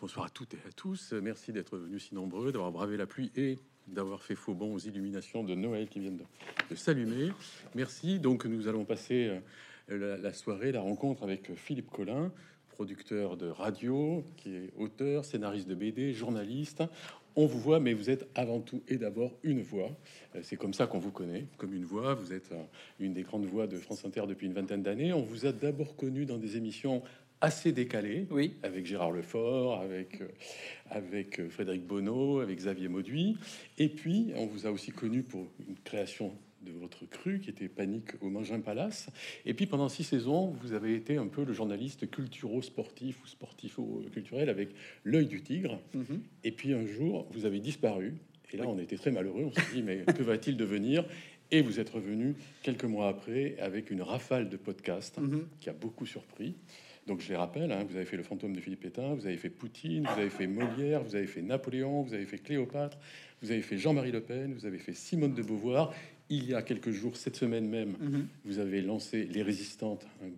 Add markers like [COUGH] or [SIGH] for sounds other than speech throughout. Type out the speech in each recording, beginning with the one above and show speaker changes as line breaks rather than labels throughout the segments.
Bonsoir à toutes et à tous. Merci d'être venus si nombreux, d'avoir bravé la pluie et d'avoir fait faux bon aux illuminations de Noël qui viennent de, s'allumer. Merci. Donc, nous allons passer euh, la, soirée, la rencontre avec Philippe Collin, producteur de radio, qui est auteur, scénariste de BD, journaliste. On vous voit, mais vous êtes avant tout et d'abord une voix. Euh, c'est comme ça qu'on vous connaît, comme une voix. Vous êtes euh, une des grandes voix de France Inter depuis une vingtaine d'années. On vous a d'abord connu dans des émissions assez décalé,
oui.
avec Gérard Lefort, avec, euh, avec euh, Frédéric Bonneau, avec Xavier Mauduit. Et puis, on vous a aussi connu pour une création de votre cru qui était Panique au Mangin Palace. Et puis pendant six saisons, vous avez été un peu le journaliste culturo-sportif ou sportifo-culturel avec l'œil du tigre. Mhm. Et puis un jour, vous avez disparu. Et là, on était très malheureux. On s'est dit, mais que va-t-il devenir? Et vous êtes revenu quelques mois après avec une rafale de podcasts mhm. qui a beaucoup surpris. Donc je les rappelle, hein, vous avez fait le fantôme de Philippe Pétain, vous avez fait Poutine, vous avez fait Molière, vous avez fait Napoléon, vous avez fait Cléopâtre, vous avez fait Jean-Marie Le Pen, vous avez fait Simone de Beauvoir. Il y a quelques jours, cette semaine même, mhm. vous avez lancé Les Résistantes, un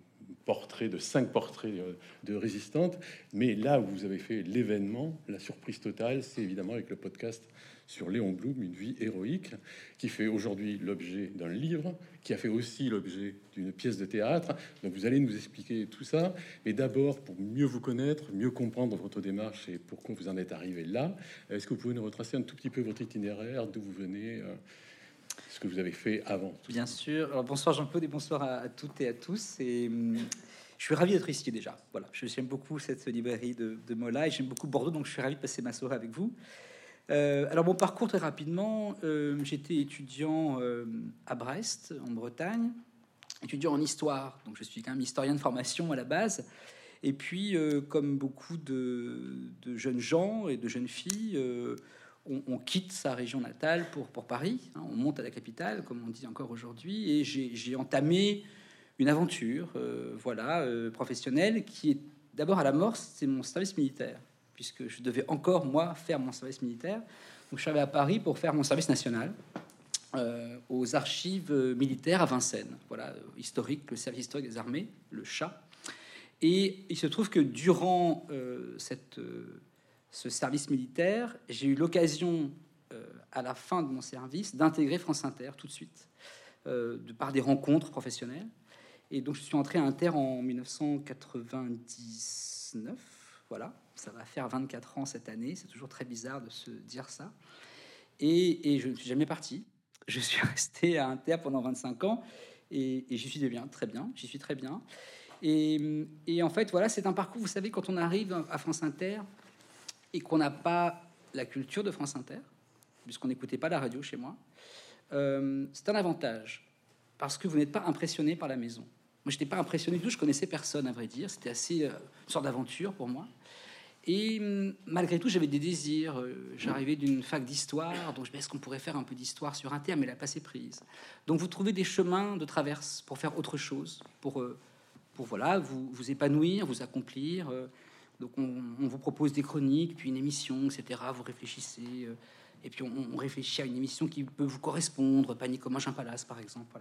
portrait de cinq portraits euh, de résistantes. Mais là où vous avez fait l'événement, la surprise totale, c'est évidemment avec le podcast sur Léon Blum, Une vie héroïque, qui fait aujourd'hui l'objet d'un livre, qui a fait aussi l'objet d'une pièce de théâtre. Donc vous allez nous expliquer tout ça. Mais d'abord, pour mieux vous connaître, mieux comprendre votre démarche et pourquoi vous en êtes arrivé là, est-ce que vous pouvez nous retracer un tout petit peu votre itinéraire, d'où vous venez euh, ce que vous avez fait avant.
Bien sûr. Alors bonsoir Jean-Claude et bonsoir à, toutes et à tous. Et hum, je suis ravi d'être ici déjà. Voilà, je j'aime beaucoup cette librairie de, de Mola et j'aime beaucoup Bordeaux, donc je suis ravi de passer ma soirée avec vous. Euh, alors mon parcours très rapidement, euh, j'étais étudiant euh, à Brest, en Bretagne, étudiant en histoire, donc je suis quand même historien de formation à la base. Et puis, comme beaucoup de, jeunes gens et de jeunes filles, on, quitte sa région natale pour, Paris, hein. on monte à la capitale, comme on dit encore aujourd'hui, et j'ai entamé une aventure, voilà, professionnelle, qui est d'abord à la mort, c'est mon service militaire puisque je devais encore, moi, faire mon service militaire. Donc je suis arrivé à Paris pour faire mon service national euh, aux archives militaires à Vincennes. Voilà, euh, historique, le service historique des armées, le chat. Et il se trouve que durant euh, ce service militaire, j'ai eu l'occasion, à la fin de mon service, d'intégrer France Inter tout de suite, de par des rencontres professionnelles. Et donc je suis entré à Inter en 1999. Voilà ça va faire 24 ans cette année. C'est toujours très bizarre de se dire ça. Et, je ne suis jamais parti. Je suis [LAUGHS] resté à Inter pendant 25 ans et, j'y suis bien, très bien. J'y suis très bien. Et, en fait, voilà, c'est un parcours. Vous savez, quand on arrive à France Inter et qu'on n'a pas la culture de France Inter, puisqu'on n'écoutait pas la radio chez moi, euh, c'est un avantage parce que vous n'êtes pas impressionné par la maison. Moi, je n'étais pas impressionné du tout. Je connaissais personne, à vrai dire. C'était assez euh, une sorte d'aventure pour moi. Et hum, malgré tout, j'avais des désirs. Euh, j'arrivais d'une fac d'histoire, donc je me est-ce qu'on pourrait faire un peu d'histoire sur un terme, mais la passé prise. Donc vous trouvez des chemins de traverse pour faire autre chose, pour, euh, pour voilà, vous, vous épanouir, vous accomplir. Donc on, vous propose des chroniques, puis une émission, etc. Vous réfléchissez, et puis on, réfléchit à une émission qui peut vous correspondre, Panique comme un palace, par exemple.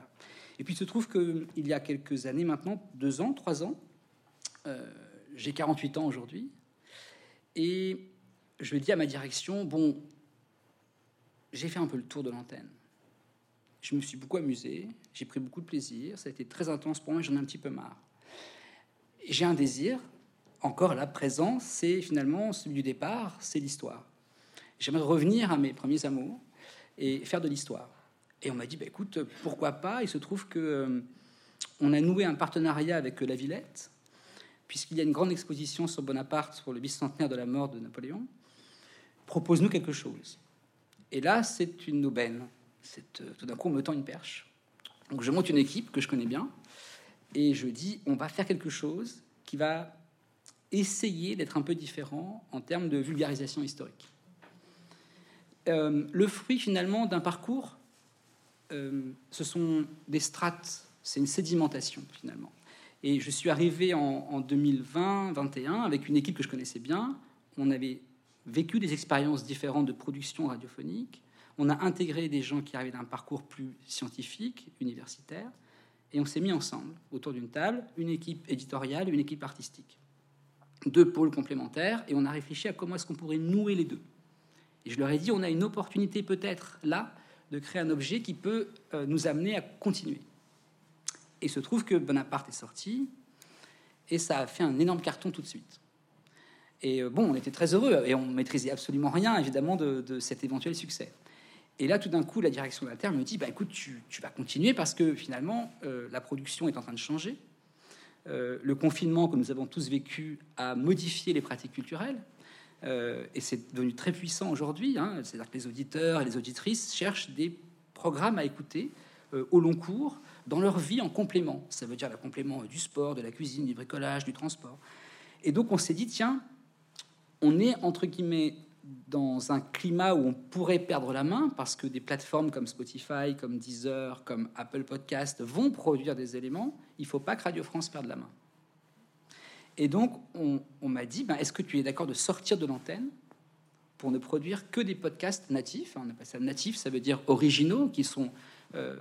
Et puis il se trouve qu'il y a quelques années maintenant, deux ans, trois ans, j'ai 48 ans aujourd'hui, et je dis à ma direction, bon, j'ai fait un peu le tour de l'antenne. Je me suis beaucoup amusé, j'ai pris beaucoup de plaisir, ça a été très intense pour moi, j'en ai un petit peu marre. J'ai un désir, encore là, présent, c'est finalement celui du départ, c'est l'histoire. J'aimerais revenir à mes premiers amours et faire de l'histoire. Et on m'a dit, bah, écoute, pourquoi pas? Il se trouve que euh, on a noué un partenariat avec la Villette, puisqu'il y a une grande exposition sur Bonaparte pour le bicentenaire de la mort de Napoléon, propose-nous quelque chose. Et là, c'est une aubaine. Euh, tout d'un coup, on me tend une perche. Donc je monte une équipe que je connais bien, et je dis, on va faire quelque chose qui va essayer d'être un peu différent en termes de vulgarisation historique. Euh, le fruit finalement d'un parcours, euh, ce sont des strates, c'est une sédimentation finalement. Et je suis arrivé en, 2020-21 avec une équipe que je connaissais bien. On avait vécu des expériences différentes de production radiophonique. On a intégré des gens qui arrivaient d'un parcours plus scientifique, universitaire, et on s'est mis ensemble autour d'une table, une équipe éditoriale une équipe artistique. deux pôles complémentaires, et on a réfléchi à comment est-ce qu'on pourrait nouer les deux. Et je leur ai dit, on a une opportunité peut-être là de créer un objet qui peut euh, nous amener à continuer. Et il se trouve que Bonaparte est sorti, et ça a fait un énorme carton tout de suite. Et euh, bon, on était très heureux, et on maîtrisait absolument rien, évidemment, de, cet éventuel succès. Et là, tout d'un coup, la direction de la Terre me dit, bah, écoute, tu, vas continuer parce que finalement, euh, la production est en train de changer. le confinement que nous avons tous vécu a modifié les pratiques culturelles. Euh, et c'est devenu très puissant aujourd'hui. Hein. C'est-à-dire que les auditeurs et les auditrices cherchent des programmes à écouter euh, au long cours dans leur vie en complément. Ça veut dire le complément du sport, de la cuisine, du bricolage, du transport. Et donc on s'est dit, tiens, on est entre guillemets dans un climat où on pourrait perdre la main parce que des plateformes comme Spotify, comme Deezer, comme Apple Podcast vont produire des éléments. Il ne faut pas que Radio France perde la main. Et donc, on, m'a dit, ben, est-ce que tu es d'accord de sortir de l'antenne pour ne produire que des podcasts natifs? On appelle ça natifs, ça veut dire originaux, qui sont euh,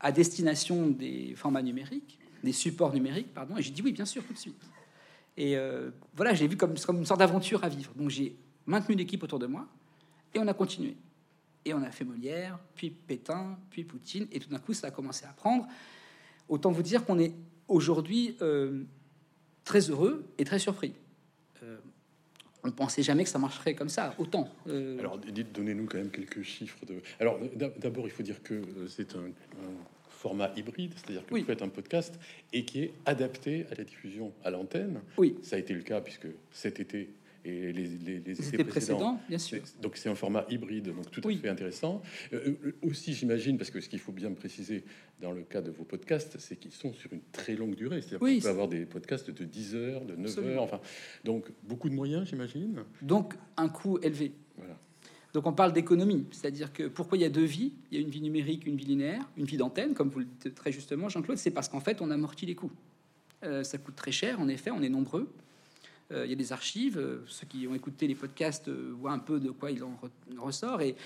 à destination des formats numériques, des supports numériques, pardon. Et j'ai dit oui, bien sûr, tout de suite. Et euh, voilà, j'ai vu comme, comme une sorte d'aventure à vivre. Donc j'ai maintenu l'équipe autour de moi et on a continué. Et on a fait Molière, puis Pétain, puis Poutine, et tout d'un coup, ça a commencé à prendre. Autant vous dire qu'on est aujourd'hui euh, très heureux et très surpris. Euh, on ne pensait jamais que ça marcherait comme ça, autant.
Euh, Alors, dites, donnez-nous quand même quelques chiffres. De... Alors, d'abord, il faut dire que euh, c'est un, format hybride, c'est-à-dire que vous faites un podcast et qui est adapté à la diffusion à l'antenne.
Oui.
Ça a été le cas puisque cet été, et les, les, les
essais précédents, bien sûr.
Donc c'est un format hybride, donc tout à fait intéressant. Euh, aussi, j'imagine, parce que ce qu'il faut bien préciser dans le cas de vos podcasts, c'est qu'ils sont sur une très longue durée. C'est-à-dire qu'on peut avoir des podcasts de 10 heures, de 9 heures, enfin, donc beaucoup de moyens, j'imagine.
Donc un coût élevé. Voilà. Donc on parle d'économie, c'est-à-dire que pourquoi il y a deux vies? Il y a une vie numérique, une vie linéaire, une vie d'antenne, comme vous le dites très justement, Jean-Claude. C'est parce qu'en fait, on amortit les coûts. Euh, ça coûte très cher, en effet, on est nombreux. Euh, il y a des archives. Euh, ceux qui ont écouté les podcasts euh, voient un peu de quoi il en ressort. Et,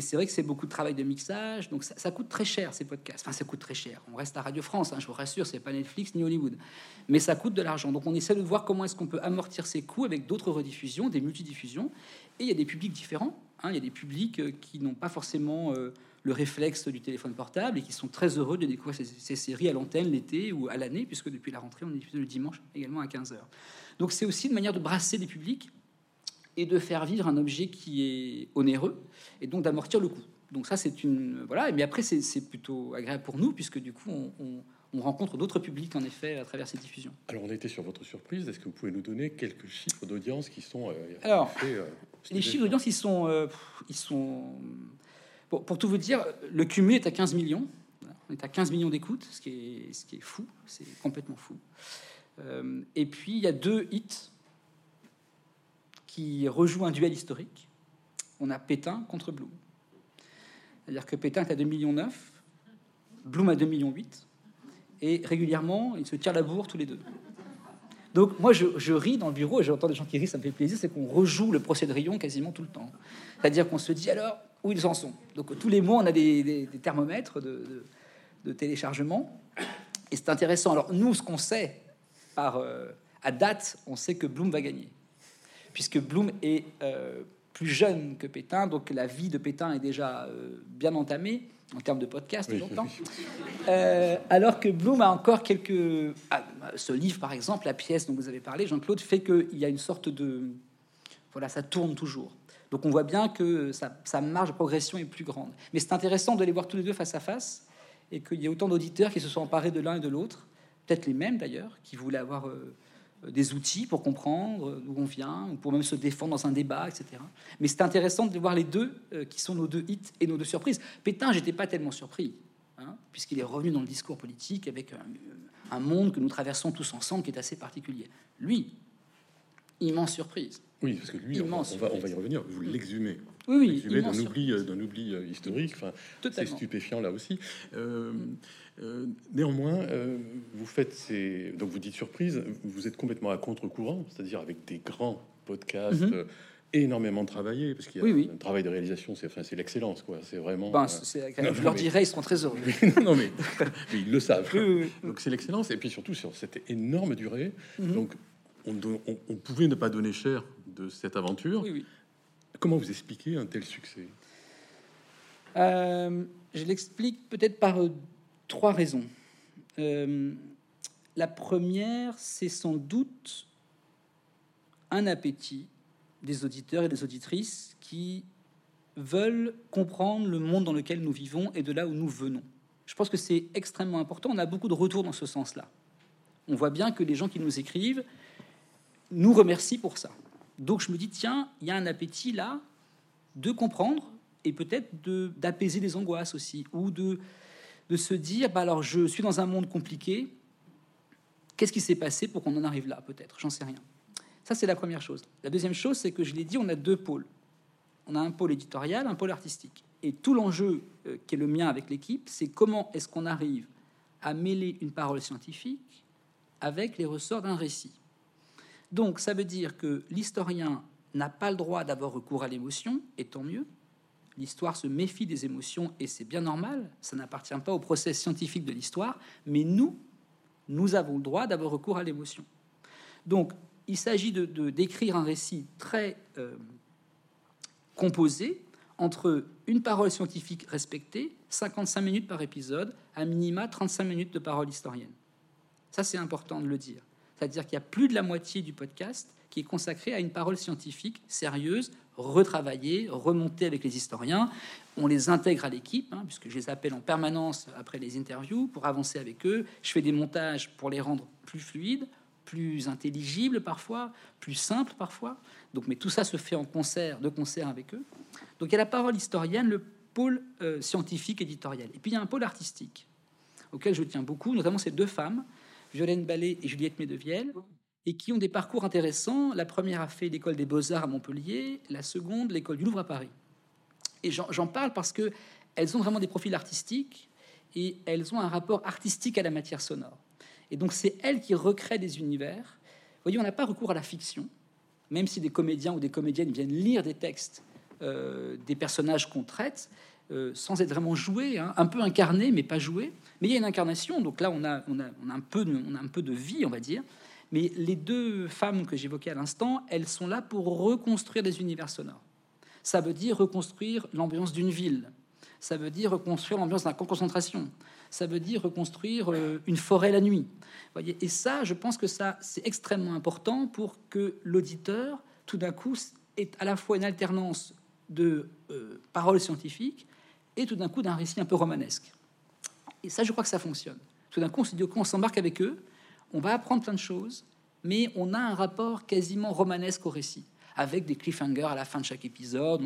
c'est vrai que c'est beaucoup de travail de mixage. Donc ça, coûte très cher, ces podcasts. Enfin, ça coûte très cher. On reste à Radio France, hein, je vous rassure, c'est pas Netflix ni Hollywood. Mais ça coûte de l'argent. Donc on essaie de voir comment est-ce qu'on peut amortir ces coûts avec d'autres rediffusions, des multidiffusions. Et il y a des publics différents. Hein. Il y a des publics qui n'ont pas forcément le réflexe du téléphone portable et qui sont très heureux de découvrir ces, séries à l'antenne l'été ou à l'année, puisque depuis la rentrée, on diffuse le dimanche également à 15h. Donc c'est aussi une manière de brasser des publics et de faire vivre un objet qui est onéreux et donc d'amortir le coût. Donc ça c'est une voilà. Mais après c'est plutôt agréable pour nous puisque du coup on, rencontre d'autres publics en effet à travers ces diffusions.
Alors on était sur votre surprise. Est-ce que vous pouvez nous donner quelques chiffres d'audience qui sont euh,
alors euh, les chiffres d'audience ils sont euh, ils sont pour, pour, tout vous dire le cumul est à 15 millions. On est à 15 millions d'écoutes, ce qui est ce qui est fou, c'est complètement fou. Euh, et puis il y a deux hits qui rejouent un duel historique. On a Pétain contre Bloom. C'est-à-dire que Pétain est à 2,9 millions, Bloom à 2,8 millions, et régulièrement, ils se tirent la bourre tous les deux. Donc moi, je, ris dans le bureau et j'entends des gens qui rient, ça me fait plaisir, c'est qu'on rejoue le procès de Rion quasiment tout le temps. C'est-à-dire qu'on se dit alors où ils en sont? Donc tous les mois, on a des, thermomètres de, de, téléchargement. Et c'est intéressant. Alors nous, ce qu'on sait, par, euh, à date, on sait que Bloom va gagner, puisque Bloom est euh, plus jeune que Pétain, donc la vie de Pétain est déjà euh, bien entamée en termes de podcast, longtemps. alors que Bloom a encore quelques. Ah, ce livre, par exemple, la pièce dont vous avez parlé, Jean-Claude, fait qu'il y a une sorte de. Voilà, ça tourne toujours. Donc on voit bien que sa, sa marge de progression est plus grande. Mais c'est intéressant de les voir tous les deux face à face et qu'il y ait autant d'auditeurs qui se sont emparés de l'un et de l'autre peut-être les mêmes d'ailleurs, qui voulaient avoir euh, des outils pour comprendre d'où on vient, ou pour même se défendre dans un débat, etc. Mais c'est intéressant de voir les deux, euh, qui sont nos deux hits et nos deux surprises. Pétain, j'étais pas tellement surpris, hein, puisqu'il est revenu dans le discours politique avec un, monde que nous traversons tous ensemble qui est assez particulier. Lui, immense surprise.
Oui, parce que lui, on va, on va, y revenir. Vous l'exhumez.
Oui, oui.
d'un oubli, euh, d'un oubli historique. Enfin, c'est stupéfiant là aussi. Euh, néanmoins, euh, vous faites ces. Donc, vous dites surprise, vous êtes complètement à contre-courant, c'est-à-dire avec des grands podcasts. Mhm. Euh, énormément travaillé parce qu'il y a
oui,
un travail de réalisation c'est enfin, c'est l'excellence quoi c'est vraiment
ben, je leur dirais ils seront très heureux [LAUGHS]
non mais, ils le savent donc c'est l'excellence et puis surtout sur cette énorme durée mhm. donc on, on, pouvait ne pas donner cher de cette aventure. Comment vous expliquez un tel succès?
Euh, Je l'explique peut-être par euh, trois raisons. Euh, la première, c'est sans doute un appétit des auditeurs et des auditrices qui veulent comprendre le monde dans lequel nous vivons et de là où nous venons. Je pense que c'est extrêmement important. On a beaucoup de retours dans ce sens-là. On voit bien que les gens qui nous écrivent nous remercient pour ça. Donc je me dis, tiens, il y a un appétit là de comprendre et peut-être d'apaiser des angoisses aussi, ou de, de se dire, bah alors je suis dans un monde compliqué, qu'est-ce qui s'est passé pour qu'on en arrive là, peut-être, j'en sais rien. Ça, c'est la première chose. La deuxième chose, c'est que je l'ai dit, on a deux pôles. On a un pôle éditorial, un pôle artistique. Et tout l'enjeu euh, qui est le mien avec l'équipe, c'est comment est-ce qu'on arrive à mêler une parole scientifique avec les ressorts d'un récit. Donc, ça veut dire que l'historien n'a pas le droit d'avoir recours à l'émotion, et tant mieux. L'histoire se méfie des émotions, et c'est bien normal, ça n'appartient pas au procès scientifique de l'histoire, mais nous, nous avons le droit d'avoir recours à l'émotion. Donc, il s'agit de, d'écrire un récit très euh, composé entre une parole scientifique respectée, 55 minutes par épisode, à minima 35 minutes de parole historienne. Ça, c'est important de le dire. C'est-à-dire qu'il y a plus de la moitié du podcast qui est consacré à une parole scientifique sérieuse, retravaillée, remontée avec les historiens. On les intègre à l'équipe, hein, puisque je les appelle en permanence après les interviews pour avancer avec eux. Je fais des montages pour les rendre plus fluides, plus intelligibles parfois, plus simples parfois. Donc, mais tout ça se fait en concert, de concert avec eux. Donc il y a la parole historienne, le pôle euh, scientifique éditorial. Et puis il y a un pôle artistique auquel je tiens beaucoup, notamment ces deux femmes Violaine Ballet et Juliette Médevielle, et qui ont des parcours intéressants. La première a fait l'école des beaux-arts à Montpellier, la seconde l'école du Louvre à Paris. Et j'en parle parce que elles ont vraiment des profils artistiques et elles ont un rapport artistique à la matière sonore. Et donc c'est elles qui recréent des univers. Vous voyez, on n'a pas recours à la fiction, même si des comédiens ou des comédiennes viennent lire des textes euh, des personnages qu'on traite. Euh, sans être vraiment joué, hein, un peu incarné, mais pas joué. Mais il y a une incarnation, donc là, on a un peu de vie, on va dire. Mais les deux femmes que j'évoquais à l'instant, elles sont là pour reconstruire des univers sonores. Ça veut dire reconstruire l'ambiance d'une ville. Ça veut dire reconstruire l'ambiance d'un camp de concentration. Ça veut dire reconstruire euh, une forêt la nuit. Voyez Et ça, je pense que ça, c'est extrêmement important pour que l'auditeur, tout d'un coup, ait à la fois une alternance de euh, paroles scientifiques et tout d'un coup d'un récit un peu romanesque. Et ça, je crois que ça fonctionne. Tout d'un coup, on se on s'embarque avec eux, on va apprendre plein de choses, mais on a un rapport quasiment romanesque au récit, avec des cliffhangers à la fin de chaque épisode.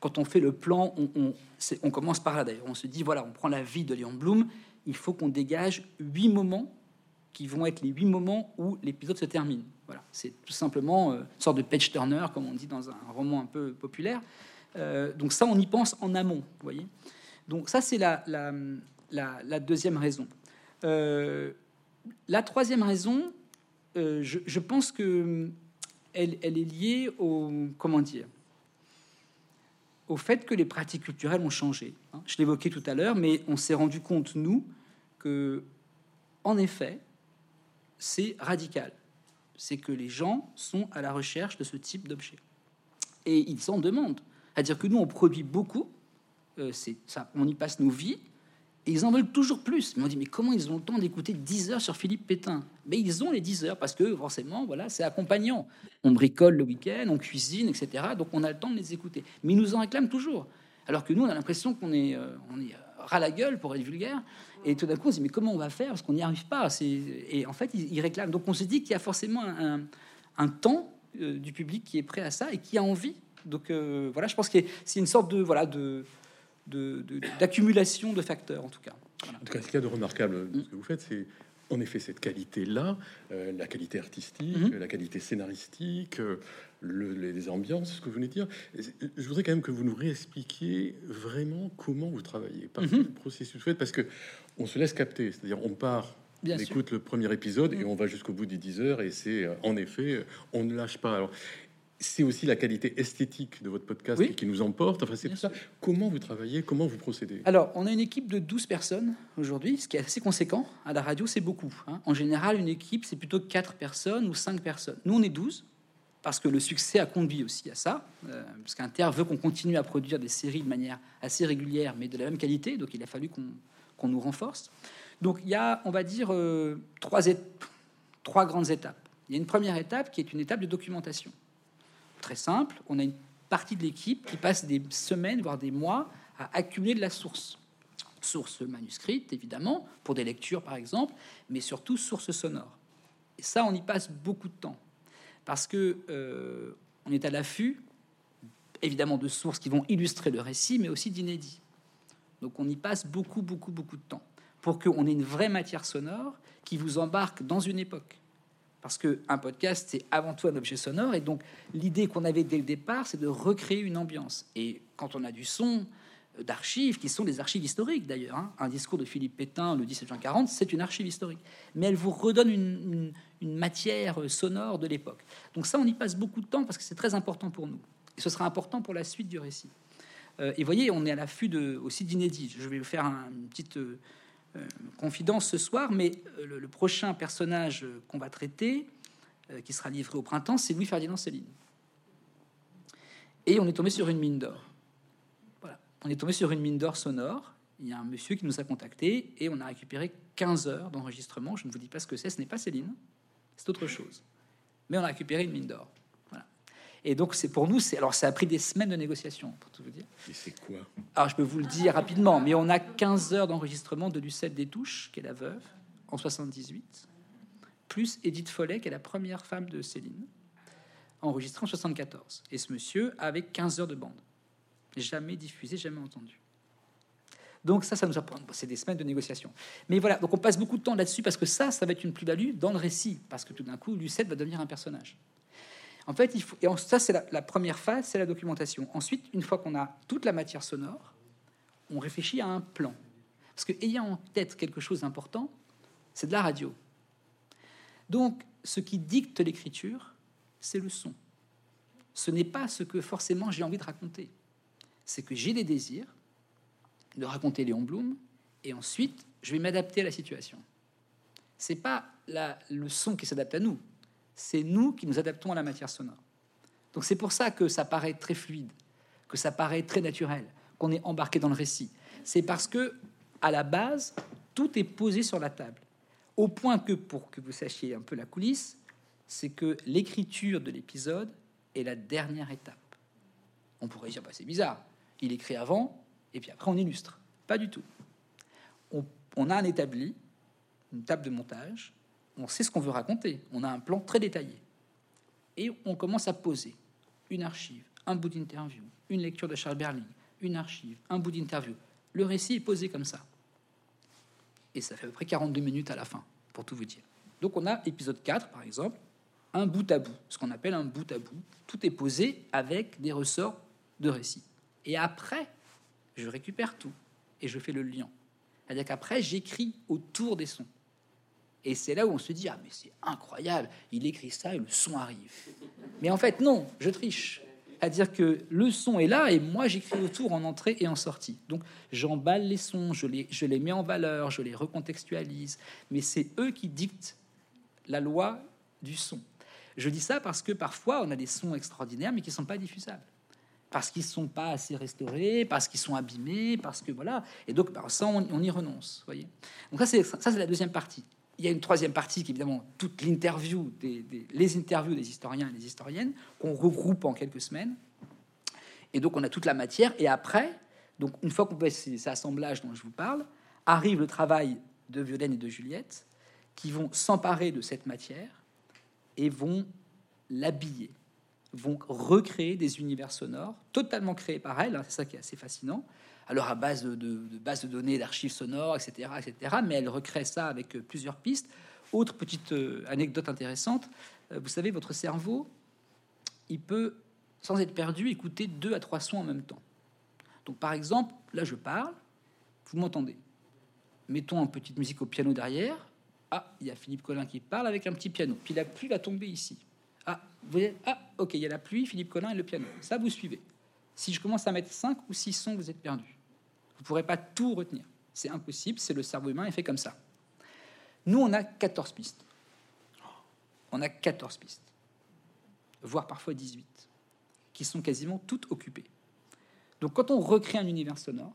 quand on fait le plan, on, commence par là d'ailleurs. On se dit, voilà, on prend la vie de Léon Blum, il faut qu'on dégage huit moments qui vont être les huit moments où l'épisode se termine. Voilà, c'est tout simplement euh, une sorte de page turner, comme on dit dans un roman un peu populaire. Euh, donc ça, on y pense en amont, vous voyez. Donc ça, c'est la, la, deuxième raison. Euh, la troisième raison, euh, je, pense que elle, est liée au comment dire au fait que les pratiques culturelles ont changé. Hein. Je l'évoquais tout à l'heure, mais on s'est rendu compte nous que, en effet, c'est radical. C'est que les gens sont à la recherche de ce type d'objet et ils s'en demandent. C'est-à-dire que nous, on produit beaucoup, euh, c'est ça, on y passe nos vies, et ils en veulent toujours plus. Mais on dit, mais comment ils ont le temps d'écouter 10 heures sur Philippe Pétain? Mais ils ont les 10 heures parce que forcément, voilà, c'est accompagnant. On bricole le week-end, on cuisine, etc. Donc on a le temps de les écouter. Mais ils nous en réclament toujours. Alors que nous, on a l'impression qu'on est, euh, on est ras la gueule pour être vulgaire. Et tout d'un coup, on se dit, mais comment on va faire? Parce qu'on n'y arrive pas. Et en fait, ils, réclament. Donc on se dit qu'il y a forcément un, temps euh, du public qui est prêt à ça et qui a envie donc euh, voilà, je pense que c'est une sorte de voilà de d'accumulation de, facteurs en tout cas.
En tout cas, ce qu'il y a de remarquable, ce que vous faites, c'est en effet cette qualité-là, euh, la qualité artistique, mm-hmm. la qualité scénaristique, euh, les ambiances, ce que vous venez de dire. Je voudrais quand même que vous nous réexpliquiez vraiment comment vous travaillez, par mm-hmm. le processus fait, parce que on se laisse capter, c'est-à-dire on part on écoute le premier épisode et mm. on va jusqu'au bout des 10 heures et c'est en effet on ne lâche pas. Alors c'est aussi la qualité esthétique de votre podcast qui nous emporte. Enfin, c'est tout ça. Comment vous travaillez Comment vous procédez
Alors, on a une équipe de 12 personnes aujourd'hui, ce qui est assez conséquent. À la radio, c'est beaucoup. Hein. En général, une équipe, c'est plutôt 4 personnes ou 5 personnes. Nous, on est 12 parce que le succès a conduit aussi à ça, euh, parce qu'Inter veut qu'on continue à produire des séries de manière assez régulière, mais de la même qualité, donc il a fallu qu'on nous renforce. Donc il y a, on va dire, euh, trois, trois grandes étapes. Il y a une première étape qui est une étape de documentation. Très simple, on a une partie de l'équipe qui passe des semaines, voire des mois, à accumuler de la source. Source manuscrite, évidemment, pour des lectures par exemple, mais surtout source sonore. Et ça, on y passe beaucoup de temps parce que euh, on est à l'affût, évidemment, de sources qui vont illustrer le récit, mais aussi d'inédits. Donc on y passe beaucoup, beaucoup, beaucoup de temps pour qu'on ait une vraie matière sonore qui vous embarque dans une époque. Parce qu'un podcast, c'est avant tout un objet sonore, et donc l'idée qu'on avait dès le départ, c'est de recréer une ambiance. Et quand on a du son, d'archives qui sont des archives historiques d'ailleurs. Hein. Un discours de Philippe Pétain le 17 juin 40, c'est une archive historique. Mais elle vous redonne une, matière sonore de l'époque. Donc ça, on y passe beaucoup de temps parce que c'est très important pour nous. Et ce sera important pour la suite du récit. Euh, et voyez, on est à l'affût aussi d'inédits. Je vais vous faire une petite euh, euh, confidence ce soir, mais le, prochain personnage qu'on va traiter, qui sera livré au printemps, c'est Louis-Ferdinand Céline. Et on est tombé sur une mine d'or on est tombé sur une mine d'or sonore. Il y a un monsieur qui nous a contacté et on a récupéré 15 heures d'enregistrement. Je ne vous dis pas ce que c'est, ce n'est pas Céline, c'est autre chose. Mais on a récupéré une mine d'or. Et donc, c'est pour nous, c'est alors ça a pris des semaines de négociation, pour tout vous dire.
Et c'est quoi?
Alors, je peux vous le dire rapidement, mais on a 15 heures d'enregistrement de Lucette Détouche, qui est la veuve, en 78, plus Edith Follet, qui est la première femme de Céline, enregistrée en 74. Et ce monsieur avait 15 heures de bande jamais diffusé, jamais entendu. Donc ça, ça nous apprend. C'est des semaines de négociation. Mais voilà, donc on passe beaucoup de temps là-dessus parce que ça, ça va être une plus-value dans le récit, parce que tout d'un coup, Lucette va devenir un personnage. En fait, il faut, et ça, c'est la, première phase, c'est la documentation. Ensuite, une fois qu'on a toute la matière sonore, on réfléchit à un plan. Parce que ayant en tête quelque chose d'important, c'est de la radio. Donc, ce qui dicte l'écriture, c'est le son. Ce n'est pas ce que forcément j'ai envie de raconter c'est que j'ai des désirs de raconter Léon Blum, et ensuite, je vais m'adapter à la situation. C'est pas le son qui s'adapte à nous, c'est nous qui nous adaptons à la matière sonore. Donc c'est pour ça que ça paraît très fluide, que ça paraît très naturel, qu'on est embarqué dans le récit. C'est parce que, à la base, tout est posé sur la table. Au point que, pour que vous sachiez un peu la coulisse, c'est que l'écriture de l'épisode est la dernière étape. On pourrait dire, bah, c'est bizarre il écrit avant, et puis après on illustre. Pas du tout. On, a un établi, une table de montage, on sait ce qu'on veut raconter, on a un plan très détaillé. Et on commence à poser une archive, un bout d'interview, une lecture de Charles Berling, une archive, un bout d'interview. Le récit est posé comme ça. Et ça fait à peu près 42 minutes à la fin, pour tout vous dire. Donc on a épisode 4, par exemple, un bout à bout, ce qu'on appelle un bout à bout. Tout est posé avec des ressorts de récit. Et après, je récupère tout et je fais le lien. C'est-à-dire qu'après, j'écris autour des sons. Et c'est là où on se dit, ah mais c'est incroyable, il écrit ça et le son arrive. Mais en fait, non, je triche. C'est-à-dire que le son est là et moi j'écris autour en entrée et en sortie. Donc j'emballe les sons, je les, je les mets en valeur, je les recontextualise. Mais c'est eux qui dictent la loi du son. Je dis ça parce que parfois on a des sons extraordinaires mais qui ne sont pas diffusables parce qu'ils ne sont pas assez restaurés, parce qu'ils sont abîmés, parce que voilà. Et donc, par ça, on, y renonce. Voyez. Donc ça, c'est ça, c'est la deuxième partie. Il y a une troisième partie qui, évidemment, toute l'interview, des, les interviews des historiens et des historiennes, qu'on regroupe en quelques semaines. Et donc, on a toute la matière. Et après, donc une fois qu'on fait ces assemblages dont je vous parle, arrive le travail de Violaine et de Juliette, qui vont s'emparer de cette matière et vont l'habiller vont recréer des univers sonores totalement créés par elles. Hein, c'est ça qui est assez fascinant. Alors à base de, bases de données, d'archives sonores, etc., etc. Mais elle recrée ça avec euh, plusieurs pistes. Autre petite euh, anecdote intéressante. Euh, vous savez, votre cerveau, il peut, sans être perdu, écouter deux à trois sons en même temps. Donc par exemple, là je parle, vous m'entendez. Mettons une petite musique au piano derrière. Ah, il y a Philippe Collin qui parle avec un petit piano. Puis la pluie va tomber ici. Ah, Vous dites, ah, ok, il y a la pluie, Philippe Collin et le piano. Ça, vous suivez. Si je commence à mettre 5 ou 6 sons, vous êtes perdu. Vous ne pourrez pas tout retenir. C'est impossible, c'est le cerveau humain, il fait comme ça. Nous, on a 14 pistes. On a 14 pistes, voire parfois 18, qui sont quasiment toutes occupées. Donc quand on recrée un univers sonore,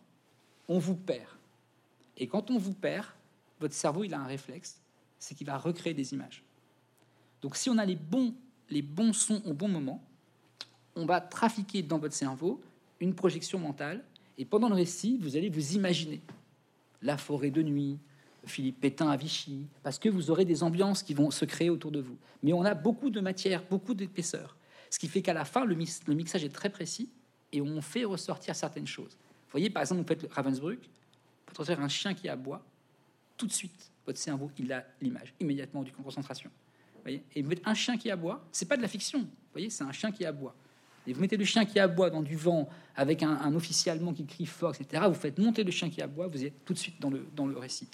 on vous perd. Et quand on vous perd, votre cerveau, il a un réflexe, c'est qu'il va recréer des images. Donc si on a les bons, les bons sons au bon moment, on va trafiquer dans votre cerveau une projection mentale, et pendant le récit, vous allez vous imaginer la forêt de nuit, Philippe Pétain à Vichy, parce que vous aurez des ambiances qui vont se créer autour de vous. Mais on a beaucoup de matière, beaucoup d'épaisseur, ce qui fait qu'à la fin, le, mixage est très précis et on fait ressortir certaines choses. Vous voyez, par exemple, vous faites Ravensbrück, vous faites un chien qui aboie, tout de suite, votre cerveau, il a l'image immédiatement du concentration. Voyez et vous mettez un chien qui aboie, c'est pas de la fiction, voyez, c'est un chien qui aboie et vous mettez le chien qui aboie dans du vent avec un, officier allemand qui crie fort, etc., vous faites monter le chien qui aboie, vous êtes tout de suite dans le, dans le récit.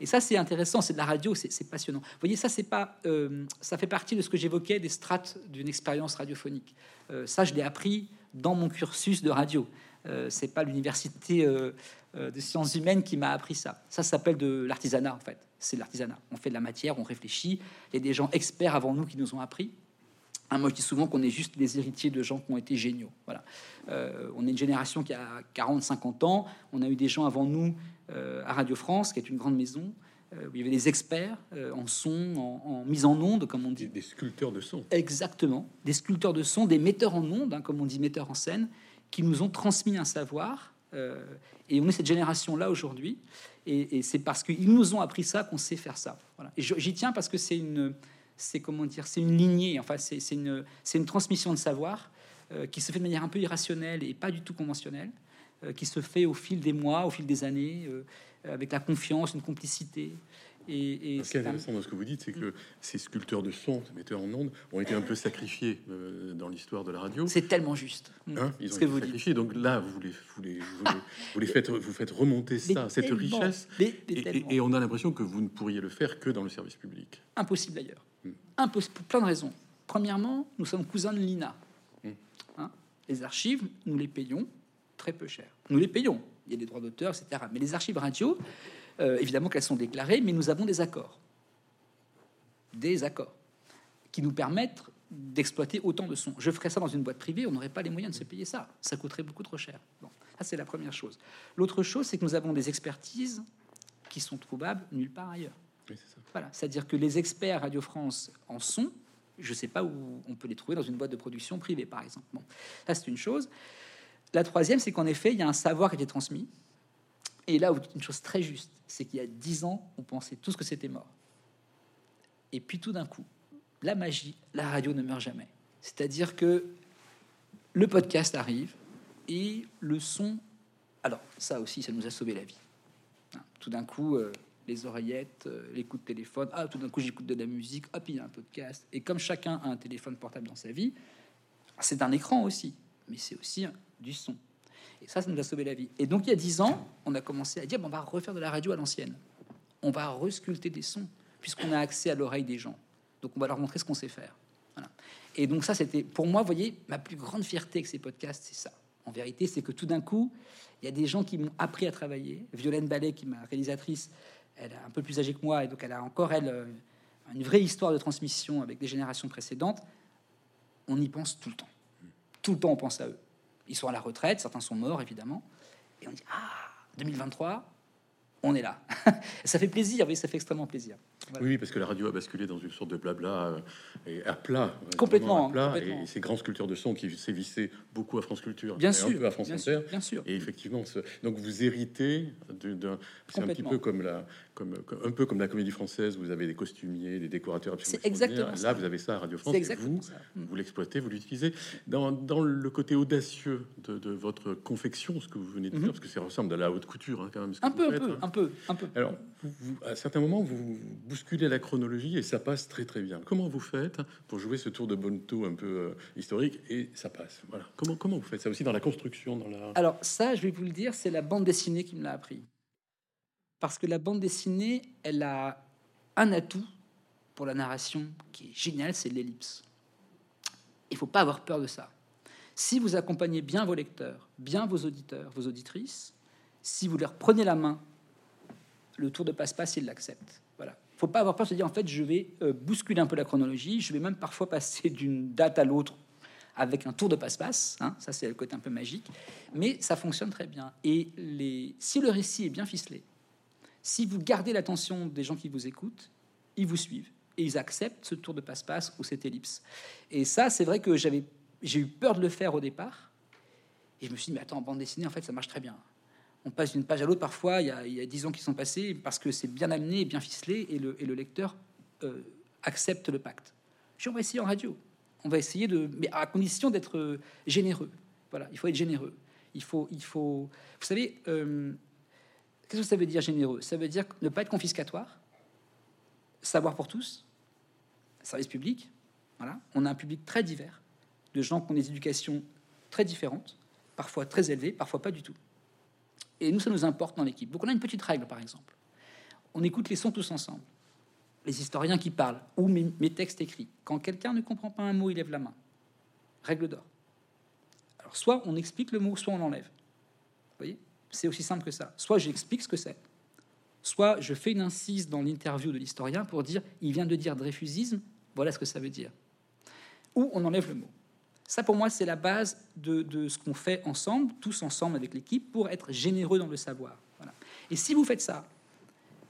Et ça, c'est intéressant, c'est de la radio, c'est passionnant. Vous voyez, ça, c'est pas, euh, ça fait partie de ce que j'évoquais des strates d'une expérience radiophonique. Euh, ça, je l'ai appris dans mon cursus de radio. Euh, c'est pas l'université euh, de sciences humaines qui m'a appris ça. Ça s'appelle de l'artisanat, en fait. C'est l'artisanat. On fait de la matière, on réfléchit. Il y a des gens experts avant nous qui nous ont appris. Ah, moi, je dis souvent qu'on est juste les héritiers de gens qui ont été géniaux. Voilà. Euh, on est une génération qui a 40, 50 ans. On a eu des gens avant nous euh, à Radio France, qui est une grande maison, euh, où il y avait des experts en son, en, mise en onde, comme on dit.
Des, sculpteurs de son.
Exactement. Des sculpteurs de son, des metteurs en onde, hein, comme on dit, metteurs en scène, qui nous ont transmis un savoir. et on est cette génération-là aujourd'hui. Et, et c'est parce qu'ils nous ont appris ça qu'on sait faire ça. Voilà. Et j'y tiens parce que c'est une c'est comment dire, c'est une lignée, enfin c'est une, une transmission de savoir euh, qui se fait de manière un peu irrationnelle et pas du tout conventionnelle, euh, qui se fait au fil des mois, au fil des années, euh, avec la confiance, une complicité.
Et, ce qui est intéressant dans ce que vous dites, c'est que ces sculpteurs de son, ces metteurs en ondes, ont été un peu sacrifiés dans l'histoire de la radio.
C'est tellement juste.
Hein, ils ont été sacrifiés. Donc là, vous les, vous les, vous les, faites, vous faites remonter ça, cette richesse. et, on a l'impression que vous ne pourriez le faire que dans le service public.
Impossible d'ailleurs. Impossible pour plein de raisons. Premièrement, nous sommes cousins de l'INA. Hmm. Hein, les archives, nous les payons très peu cher. Nous les payons. Il y a des droits d'auteur, etc. Mais les archives radio, euh, évidemment qu'elles sont déclarées, mais nous avons des accords. Des accords qui nous permettent d'exploiter autant de sons. Je ferais ça dans une boîte privée, on n'aurait pas les moyens de se payer ça. Ça coûterait beaucoup trop cher. Bon, ça c'est la première chose. L'autre chose, c'est que nous avons des expertises qui sont trouvables nulle part ailleurs. Voilà, c'est-à-dire que les experts Radio France en sont. Je ne sais pas où on peut les trouver dans une boîte de production privée, par exemple. Bon, ça c'est une chose. La troisième, c'est qu'en effet, il y a un savoir qui est transmis. Et là, une chose très juste, c'est qu'il y a dix ans, on pensait tous que c'était mort. Et puis tout d'un coup, la magie, la radio ne meurt jamais. C'est-à-dire que le podcast arrive et le son. Alors, ça aussi, ça nous a sauvé la vie. Hein, tout d'un coup, euh, les oreillettes, euh, les coups téléphone. Ah, tout d'un coup, j'écoute de la musique. Hop, il y a un podcast. Et comme chacun a un téléphone portable dans sa vie, c'est un écran aussi, mais c'est aussi du son. Et ça, ça nous a sauvé la vie. Et donc, il y a dix ans, on a commencé à dire bon, on va refaire de la radio à l'ancienne. On va resculpter des sons, puisqu'on a accès à l'oreille des gens. Donc, on va leur montrer ce qu'on sait faire. Et donc, ça, c'était pour moi, vous voyez, ma plus grande fierté avec ces podcasts, c'est ça. En vérité, c'est que tout d'un coup, il y a des gens qui m'ont appris à travailler. Violaine Ballet, qui est ma réalisatrice, elle est un peu plus âgée que moi, et donc elle a encore, elle, euh, une vraie histoire de transmission avec des générations précédentes. On y pense tout le temps. Tout le temps, on pense à eux. Ils sont à la retraite, certains sont morts, évidemment. Et on dit, ah, 2023, on est là. [LAUGHS] ça fait plaisir, oui, ça fait extrêmement plaisir.
Oui, parce que la radio a basculé dans une sorte de blabla euh, et à plat.
Complètement.
À plat, Et ces grands sculpteurs de son qui sévissaient beaucoup à France Culture.
Bien sûr.
Un peu à France
bien
Inter.
Sûr, bien sûr.
Et effectivement, donc vous héritez d'un. C'est un petit peu comme la, comme, un peu comme la comédie française. Vous avez des costumiers, des décorateurs.
C'est exactement.
Là, vous avez ça à Radio France. Et vous, mm. vous l'exploitez, vous l'utilisez dans, dans, le côté audacieux de, votre confection, ce que vous venez de mm-hmm. dire, parce que ça ressemble à la haute couture, hein, quand même.
un, peu,
un,
peu, un peu, un peu,
Alors, à certains moments, vous bousculez la chronologie et ça passe très très bien. Comment vous faites pour jouer ce tour de Bonto un peu euh, historique et ça passe? Voilà. Comment, comment vous faites ça aussi dans la construction dans la...
Alors ça, je vais vous le dire, c'est la bande dessinée qui me l'a appris. Parce que la bande dessinée, elle a un atout pour la narration qui est génial, c'est l'ellipse. Il faut pas avoir peur de ça. Si vous accompagnez bien vos lecteurs, bien vos auditeurs, vos auditrices, si vous leur prenez la main, le tour de passe-passe, ils l'acceptent. Voilà. Il faut pas avoir peur de se dire, en fait, je vais euh, bousculer un peu la chronologie, je vais même parfois passer d'une date à l'autre avec un tour de passe-passe. Hein, ça, c'est le côté un peu magique. Mais ça fonctionne très bien. Et les... si le récit est bien ficelé, si vous gardez l'attention des gens qui vous écoutent, ils vous suivent et ils acceptent ce tour de passe-passe ou cette ellipse. Et ça, c'est vrai que j'avais, j'ai eu peur de le faire au départ. Et je me suis dit, mais attends, en bande dessinée, en fait, ça marche très bien. On passe d'une page à l'autre, parfois, il y, a, dix ans qui sont passés, parce que c'est bien amené, bien ficelé, et le, lecteur euh, accepte le pacte. Je on va essayer en radio. On va essayer de... Mais à condition d'être euh, généreux. Voilà, il faut être généreux. Il faut... Il faut vous savez, euh, qu'est-ce que ça veut dire généreux? Ça veut dire ne pas être confiscatoire, savoir pour tous, service public. Voilà. On a un public très divers, de gens qui ont des éducations très différentes, parfois très élevées, parfois pas du tout. Et nous, ça nous importe dans l'équipe. Donc on a une petite règle, par exemple. On écoute les sons tous ensemble. Les historiens qui parlent, ou mes, textes écrits. Quand quelqu'un ne comprend pas un mot, il lève la main. Règle d'or. Alors soit on explique le mot, soit on l'enlève. Vous voyez? C'est aussi simple que ça. Soit j'explique ce que c'est, soit je fais une incise dans l'interview de l'historien pour dire il vient de dire Dreyfusisme, voilà ce que ça veut dire. Ou on enlève le mot. Ça, pour moi, c'est la base de, ce qu'on fait ensemble, tous ensemble avec l'équipe, pour être généreux dans le savoir. Et si vous faites ça,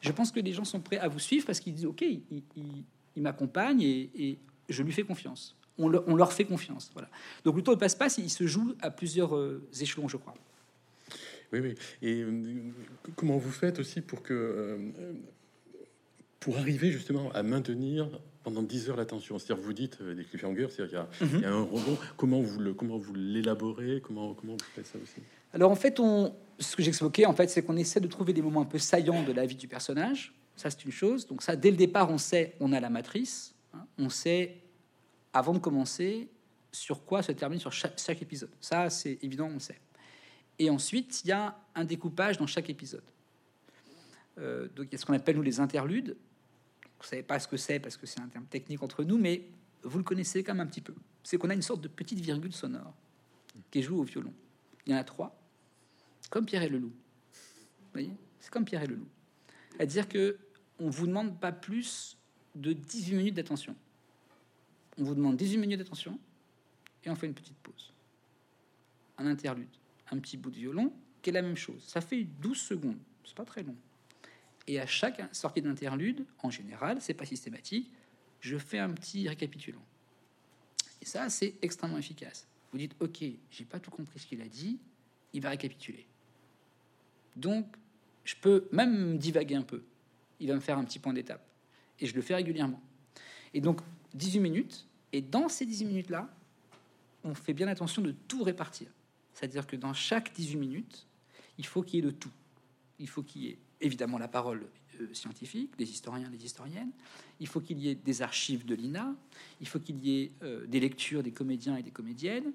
je pense que les gens sont prêts à vous suivre parce qu'ils disent OK, il, m'accompagne et, je lui fais confiance. On, leur fait confiance. Voilà. Donc le tour de passe-passe, il se joue à plusieurs euh, échelons, je crois.
Oui, oui. Et euh, comment vous faites aussi pour que euh, pour arriver justement à maintenir pendant 10 heures l'attention C'est-à-dire, vous dites des cliffhangers, c'est-à-dire qu'il y, y, a un rebond. Comment vous le comment vous l'élaborez? Comment comment vous faites ça aussi?
Alors en fait, on ce que j'expliquais en fait, c'est qu'on essaie de trouver des moments un peu saillants de la vie du personnage. Ça, c'est une chose. Donc ça, dès le départ, on sait, on a la matrice. Hein. on sait avant de commencer sur quoi se termine sur chaque, chaque épisode. Ça, c'est évident, on sait. Et ensuite, il y a un découpage dans chaque épisode. Euh, donc, il y a ce qu'on appelle, nous, les interludes. Vous savez pas ce que c'est parce que c'est un terme technique entre nous, mais vous le connaissez quand même un petit peu. C'est qu'on a une sorte de petite virgule sonore qui joue au violon. Il y en a trois, comme Pierre et le loup. Vous voyez? C'est comme Pierre et le loup. C'est-à-dire que on vous demande pas plus de 18 minutes d'attention. On vous demande 18 minutes d'attention et on fait une petite pause. Un interlude un petit bout de violon, qui est la même chose. Ça fait 12 secondes, c'est pas très long. Et à chaque sortie d'interlude, en général, c'est pas systématique, je fais un petit récapitulant. Et ça, c'est extrêmement efficace. Vous dites, ok, j'ai pas tout compris ce qu'il a dit, il va récapituler. Donc, je peux même divaguer un peu. Il va me faire un petit point d'étape. Et je le fais régulièrement. Et donc, 18 minutes. Et dans ces 18 minutes-là, on fait bien attention de tout répartir. C'est-à-dire que dans chaque 18 minutes, il faut qu'il y ait de tout. Il faut qu'il y ait évidemment la parole euh, scientifique, des historiens, des historiennes. Il faut qu'il y ait des archives de l'INA. Il faut qu'il y ait euh, des lectures des comédiens et des comédiennes.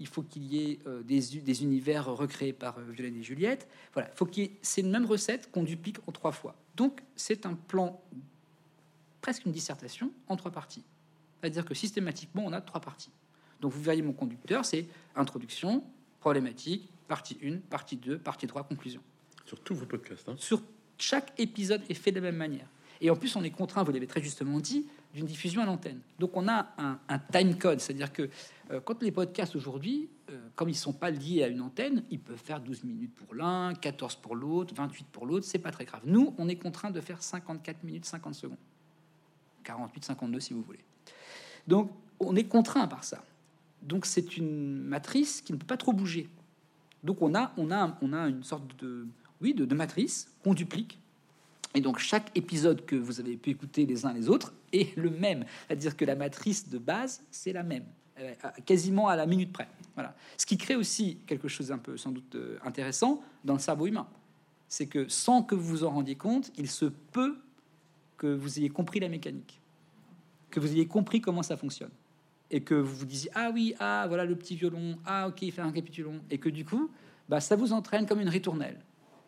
Il faut qu'il y ait euh, des, univers recréés par Violaine et Juliette. Voilà, faut qu'il c'est une même recette qu'on duplique en trois fois. Donc c'est un plan, presque une dissertation en trois parties. C'est-à-dire que systématiquement, on a trois parties. Donc vous verriez mon conducteur, c'est introduction, problématique, partie 1, partie 2, partie 3, conclusion.
Sur tous vos podcasts hein.
Sur chaque épisode est fait de la même manière. Et en plus, on est contraint, vous l'avez très justement dit, d'une diffusion à l'antenne. Donc on a un, time code, c'est-à-dire que euh, quand les podcasts aujourd'hui, euh, comme ils ne sont pas liés à une antenne, ils peuvent faire 12 minutes pour l'un, 14 pour l'autre, 28 pour l'autre, c'est pas très grave. Nous, on est contraint de faire 54 minutes 50 secondes. 48, 52 si vous voulez. Donc on est contraint par ça. Donc c'est une matrice qui ne peut pas trop bouger. Donc on a, on a, on a une sorte de, oui, de, matrice qu'on duplique. Et donc chaque épisode que vous avez pu écouter les uns les autres est le même. C'est-à-dire que la matrice de base, c'est la même, euh, quasiment à la minute près. Voilà. Ce qui crée aussi quelque chose un peu sans doute euh, intéressant dans le cerveau humain. C'est que sans que vous vous en rendiez compte, il se peut que vous ayez compris la mécanique, que vous ayez compris comment ça fonctionne et que vous vous disiez ah oui ah voilà le petit violon ah ok il fait un capitulon et que du coup bah ça vous entraîne comme une ritournelle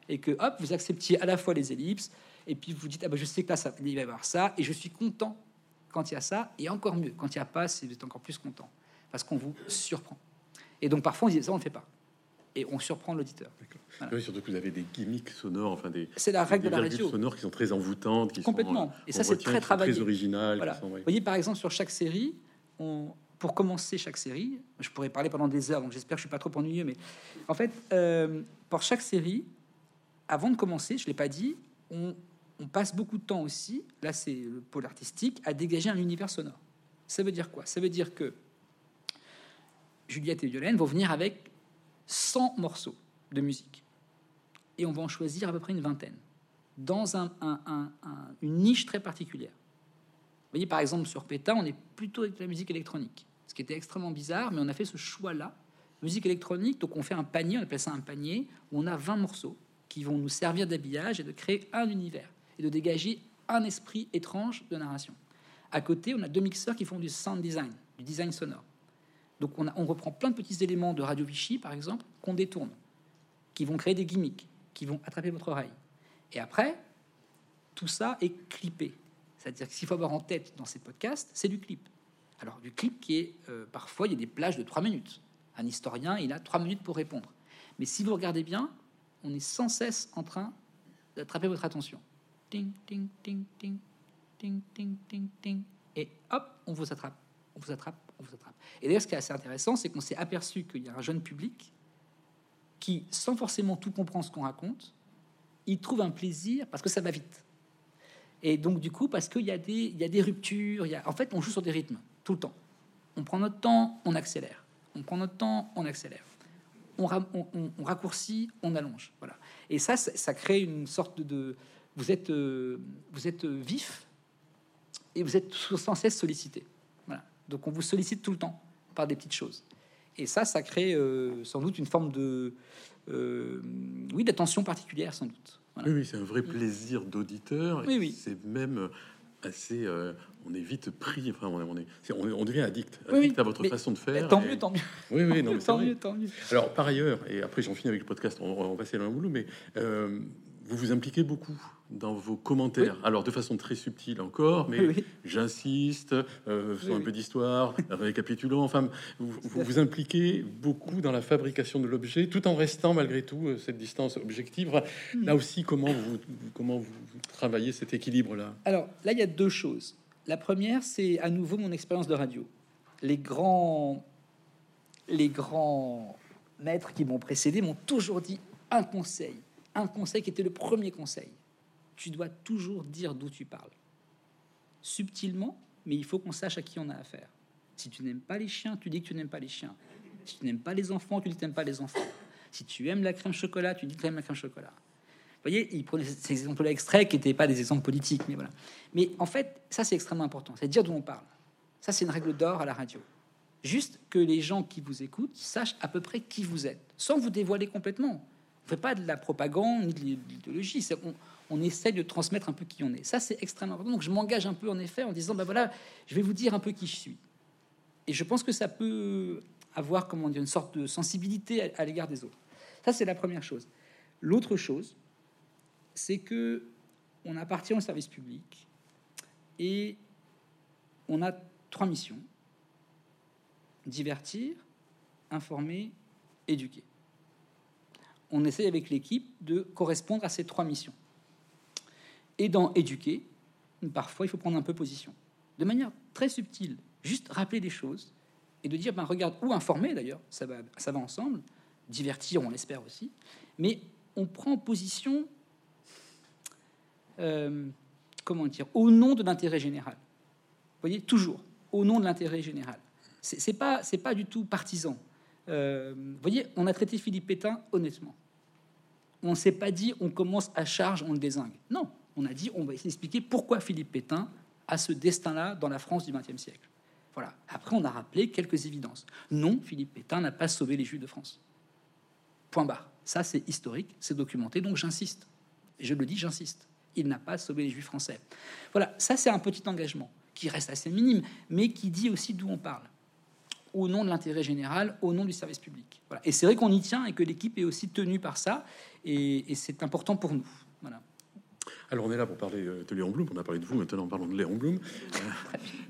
et que hop vous acceptiez à la fois les ellipses et puis vous dites ah bah je sais que là ça il va y avoir ça et je suis content quand il y a ça et encore mieux quand il n'y a pas c'est vous êtes encore plus content parce qu'on vous surprend. Et donc parfois on dit ça, on ne fait pas. Et on surprend l'auditeur.
Voilà. Oui, surtout que vous avez des gimmicks sonores, enfin des.
C'est la règle de la radio.
sonores qui sont très envoûtantes, qui
complètement.
Sont,
et ça, c'est très travaillé.
Très original.
Voilà. Vous voyez, par exemple, sur chaque série, on, pour commencer chaque série, je pourrais parler pendant des heures, donc j'espère que je suis pas trop ennuyeux, mais en fait, euh, pour chaque série, avant de commencer, je l'ai pas dit, on, passe beaucoup de temps aussi, là c'est le pôle artistique, à dégager un univers sonore. Ça veut dire quoi? Ça veut dire que Juliette et Violaine vont venir avec 100 morceaux de musique. Et on va en choisir à peu près une vingtaine, dans un, un, un, une niche très particulière. Vous voyez, par exemple, sur PETA, on est plutôt avec la musique électronique, ce qui était extrêmement bizarre, mais on a fait ce choix-là. Musique électronique, donc on fait un panier, on appelle ça un panier, où on a 20 morceaux qui vont nous servir d'habillage et de créer un univers, et de dégager un esprit étrange de narration. À côté, on a deux mixeurs qui font du sound design, du design sonore. Donc on, reprend plein de petits éléments de Radio Vichy, par exemple, qu'on détourne, qui vont créer des gimmicks, qui vont attraper votre oreille. Et après, tout ça est clippé. C'est-à-dire que s'il faut avoir en tête dans ces podcasts, c'est du clip. Alors du clip qui est, euh, parfois, il y a des plages de trois minutes. Un historien, il a trois minutes pour répondre. Mais si vous regardez bien, on est sans cesse en train d'attraper votre attention. Ting, ting, ting, ting, ting, ting, ting. Et hop, on vous attrape, on vous attrape, on vous attrape. Et d'ailleurs, ce qui est assez intéressant, c'est qu'on s'est aperçu qu'il y a un jeune public qui, sans forcément tout comprendre ce qu'on raconte, il trouve un plaisir parce que ça va vite. Et donc, du coup, parce qu'il y, a des, il y a des ruptures, il y a... en fait, on joue sur des rythmes tout le temps. On prend notre temps, on accélère. On prend notre temps, on accélère. On, on, on, on raccourcit, on allonge. Voilà. Et ça, ça, ça crée une sorte de. Vous êtes, euh, vous êtes vif et vous êtes sans cesse sollicité. Voilà. Donc, on vous sollicite tout le temps par des petites choses. Et ça, ça crée euh, sans doute une forme de, euh, oui, d'attention particulière, sans doute.
Voilà. Oui, oui c'est un vrai plaisir d'auditeur.
Oui, oui.
C'est même assez. Euh, on est vite pris. Enfin, on, est, on, est, on devient addict,
oui,
addict
oui,
à votre façon de faire.
Tant et... mieux, tant mieux.
Oui, oui, non, [LAUGHS]
tant, mieux, tant mieux.
Alors, par ailleurs, et après j'en finis avec le podcast, on, va passer un boulot, mais euh, vous vous impliquez beaucoup dans vos commentaires. Oui. Alors, de façon très subtile encore, mais oui. j'insiste, euh, oui, un peu d'histoire, [LAUGHS] récapitulant. Enfin, vous, vous, vous impliquez beaucoup dans la fabrication de l'objet, tout en restant malgré tout euh, cette distance objective. Mmh. Là aussi, comment vous, comment vous travaillez cet équilibre-là?
Alors, là, il y a deux choses. La première, c'est à nouveau mon expérience de radio. Les grands, les grands maîtres qui m'ont précédé m'ont toujours dit un conseil, un conseil qui était le premier conseil tu dois toujours dire d'où tu parles. Subtilement, mais il faut qu'on sache à qui on a affaire. Si tu n'aimes pas les chiens, tu dis que tu n'aimes pas les chiens. Si tu n'aimes pas les enfants, tu dis que tu n'aimes pas les enfants. Si tu aimes la crème chocolat, tu dis que tu aimes la crème chocolat. Vous voyez, il prenait ces exemples extraits qui n'étaient pas des exemples politiques, mais voilà. Mais en fait, ça c'est extrêmement important, c'est dire d'où on parle. Ça c'est une règle d'or à la radio. Juste que les gens qui vous écoutent sachent à peu près qui vous êtes, sans vous dévoiler complètement. On ne fait pas de la propagande ni de l'idéologie. On essaie de transmettre un peu qui on est. Ça, c'est extrêmement important. Donc, je m'engage un peu, en effet, en disant, ben voilà, je vais vous dire un peu qui je suis. Et je pense que ça peut avoir, comment dire, une sorte de sensibilité à, l'égard des autres. Ça, c'est la première chose. L'autre chose, c'est que on appartient au service public et on a trois missions divertir, informer, éduquer. On essaie avec l'équipe de correspondre à ces trois missions. Et dans éduquer, parfois il faut prendre un peu position, de manière très subtile, juste rappeler des choses et de dire ben regarde ou informer d'ailleurs, ça va, ça va ensemble, divertir on l'espère aussi, mais on prend position, euh, comment dire, au nom de l'intérêt général. Vous voyez toujours au nom de l'intérêt général. C'est pas pas du tout partisan. Euh, vous voyez, on a traité Philippe Pétain honnêtement. On s'est pas dit on commence à charge, on le désingue. Non, on a dit on va essayer d'expliquer pourquoi Philippe Pétain a ce destin-là dans la France du XXe siècle. Voilà. Après, on a rappelé quelques évidences. Non, Philippe Pétain n'a pas sauvé les Juifs de France. Point barre. Ça, c'est historique, c'est documenté, donc j'insiste. Je le dis, j'insiste. Il n'a pas sauvé les Juifs français. Voilà, ça, c'est un petit engagement qui reste assez minime, mais qui dit aussi d'où on parle. Au nom de l'intérêt général, au nom du service public. Et c'est vrai qu'on y tient et que l'équipe est aussi tenue par ça, et, et c'est important pour nous. Voilà.
Alors on est là pour parler euh, de Léon Blum, on a parlé de vous, maintenant parlons de Léon Blum.
Euh,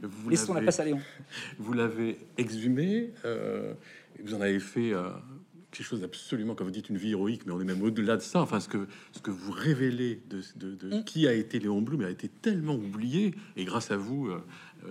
vous Laissons la place à Léon.
Vous l'avez exhumé, euh, vous en avez fait euh, quelque chose d'absolument, comme vous dites, une vie héroïque, mais on est même au-delà de ça. Enfin, ce que, ce que vous révélez de, de, de
Mm.
qui a été Léon Blum a été tellement oublié, et grâce à vous, euh,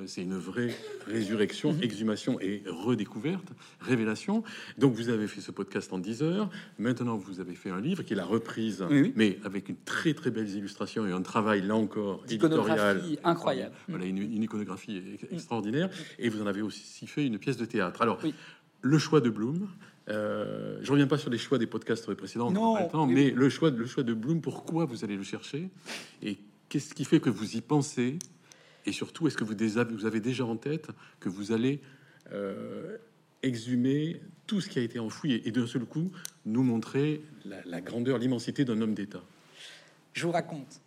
c'est une vraie résurrection,
Mhm.
exhumation et redécouverte, révélation. Donc vous avez fait ce podcast en 10 heures, maintenant vous avez fait un livre qui est la reprise,
Oui, oui.
mais avec une très très belle illustration et un travail, là encore, éditorial.
Incroyable.
Voilà, une, une iconographie ex- extraordinaire. Et vous en avez aussi fait une pièce de théâtre. Alors,
Oui.
le choix de Bloom. euh, je reviens pas sur les choix des podcasts précédents, on n'a
Non,
pas le temps,
mais-
mais le choix, le choix de Bloom, pourquoi vous allez le chercher et qu'est-ce qui fait que vous y pensez? Et surtout est-ce que vous, avez déjà en tête que vous allez euh, exhumer tout ce qui a été enfoui et, d'un seul coup nous montrer la, grandeur, l'immensité d'un homme d'État?
Je vous raconte.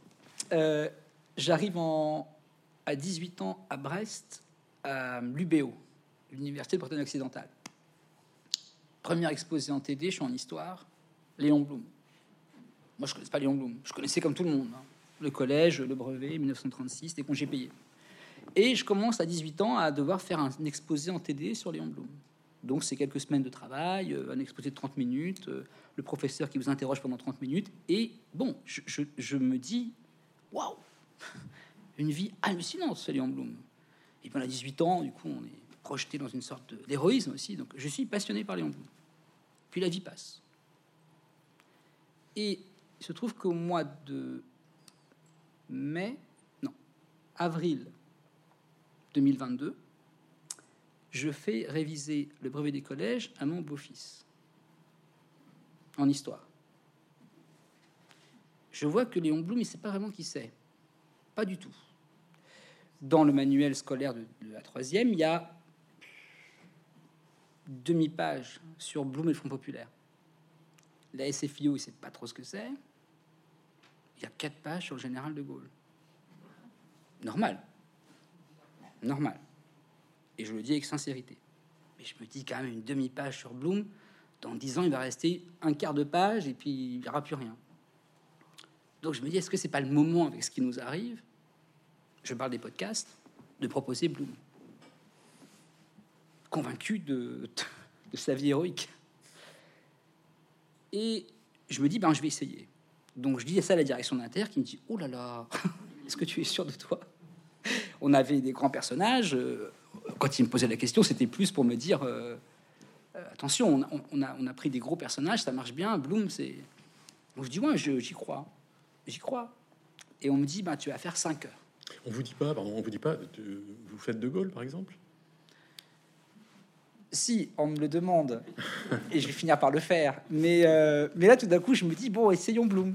Euh, J'arrive à 18 ans à Brest, à l'UBO, l'Université de Bretagne occidentale. Première exposé en TD, je suis en histoire, Léon Blum. Moi, je connaissais pas Léon Blum. Je connaissais comme tout le monde. hein. Le collège, le brevet, 1936, des congés payés. Et je commence à 18 ans à devoir faire un exposé en TD sur Léon Blum. Donc, c'est quelques semaines de travail, euh, un exposé de 30 minutes, euh, le professeur qui vous interroge pendant 30 minutes. Et bon, je, me dis, waouh, [LAUGHS] une vie hallucinante, ce Léon Blum. Et on a 18 ans, du coup, on est projeté dans une sorte d'héroïsme aussi. Donc, je suis passionné par Léon Blum. Puis la vie passe. Et il se trouve qu'au mois de mai, non, avril 2022, je fais réviser le brevet des collèges à mon beau-fils en histoire. Je vois que Léon Blum, il ne sait pas vraiment qui c'est. Pas du tout. Dans le manuel scolaire de, la troisième, il y a demi-page sur Blum et le Front Populaire. La SFIO, il ne sait pas trop ce que c'est. Il y a quatre pages sur le général de Gaulle. Normal. Normal. Et je le dis avec sincérité. Mais je me dis quand même une demi-page sur Bloom. Dans dix ans, il va rester un quart de page et puis il n'y aura plus rien. Donc je me dis, est-ce que c'est pas le moment avec ce qui nous arrive Je parle des podcasts, de proposer Bloom. Convaincu de, [LAUGHS] de sa vie héroïque. Et je me dis, ben, je vais essayer. Donc je dis ça à la direction d'Inter qui me dit, oh là là, [LAUGHS] est-ce que tu es sûr de toi? On avait des grands personnages. euh, Quand il me posait la question, c'était plus pour me dire, euh, euh, attention, on, on a, on a pris des gros personnages, ça marche bien. Bloom, c'est... Donc je dis, ouais, je- j'y crois. J'y crois. Et on me dit, ben, tu vas faire 5 heures.
On vous dit pas, pardon, on vous dit pas, vous faites de Gaulle par exemple?
Si, on me le demande, et je vais finir par le faire. Mais, euh, mais là, tout d'un coup, je me dis, bon, essayons Bloom.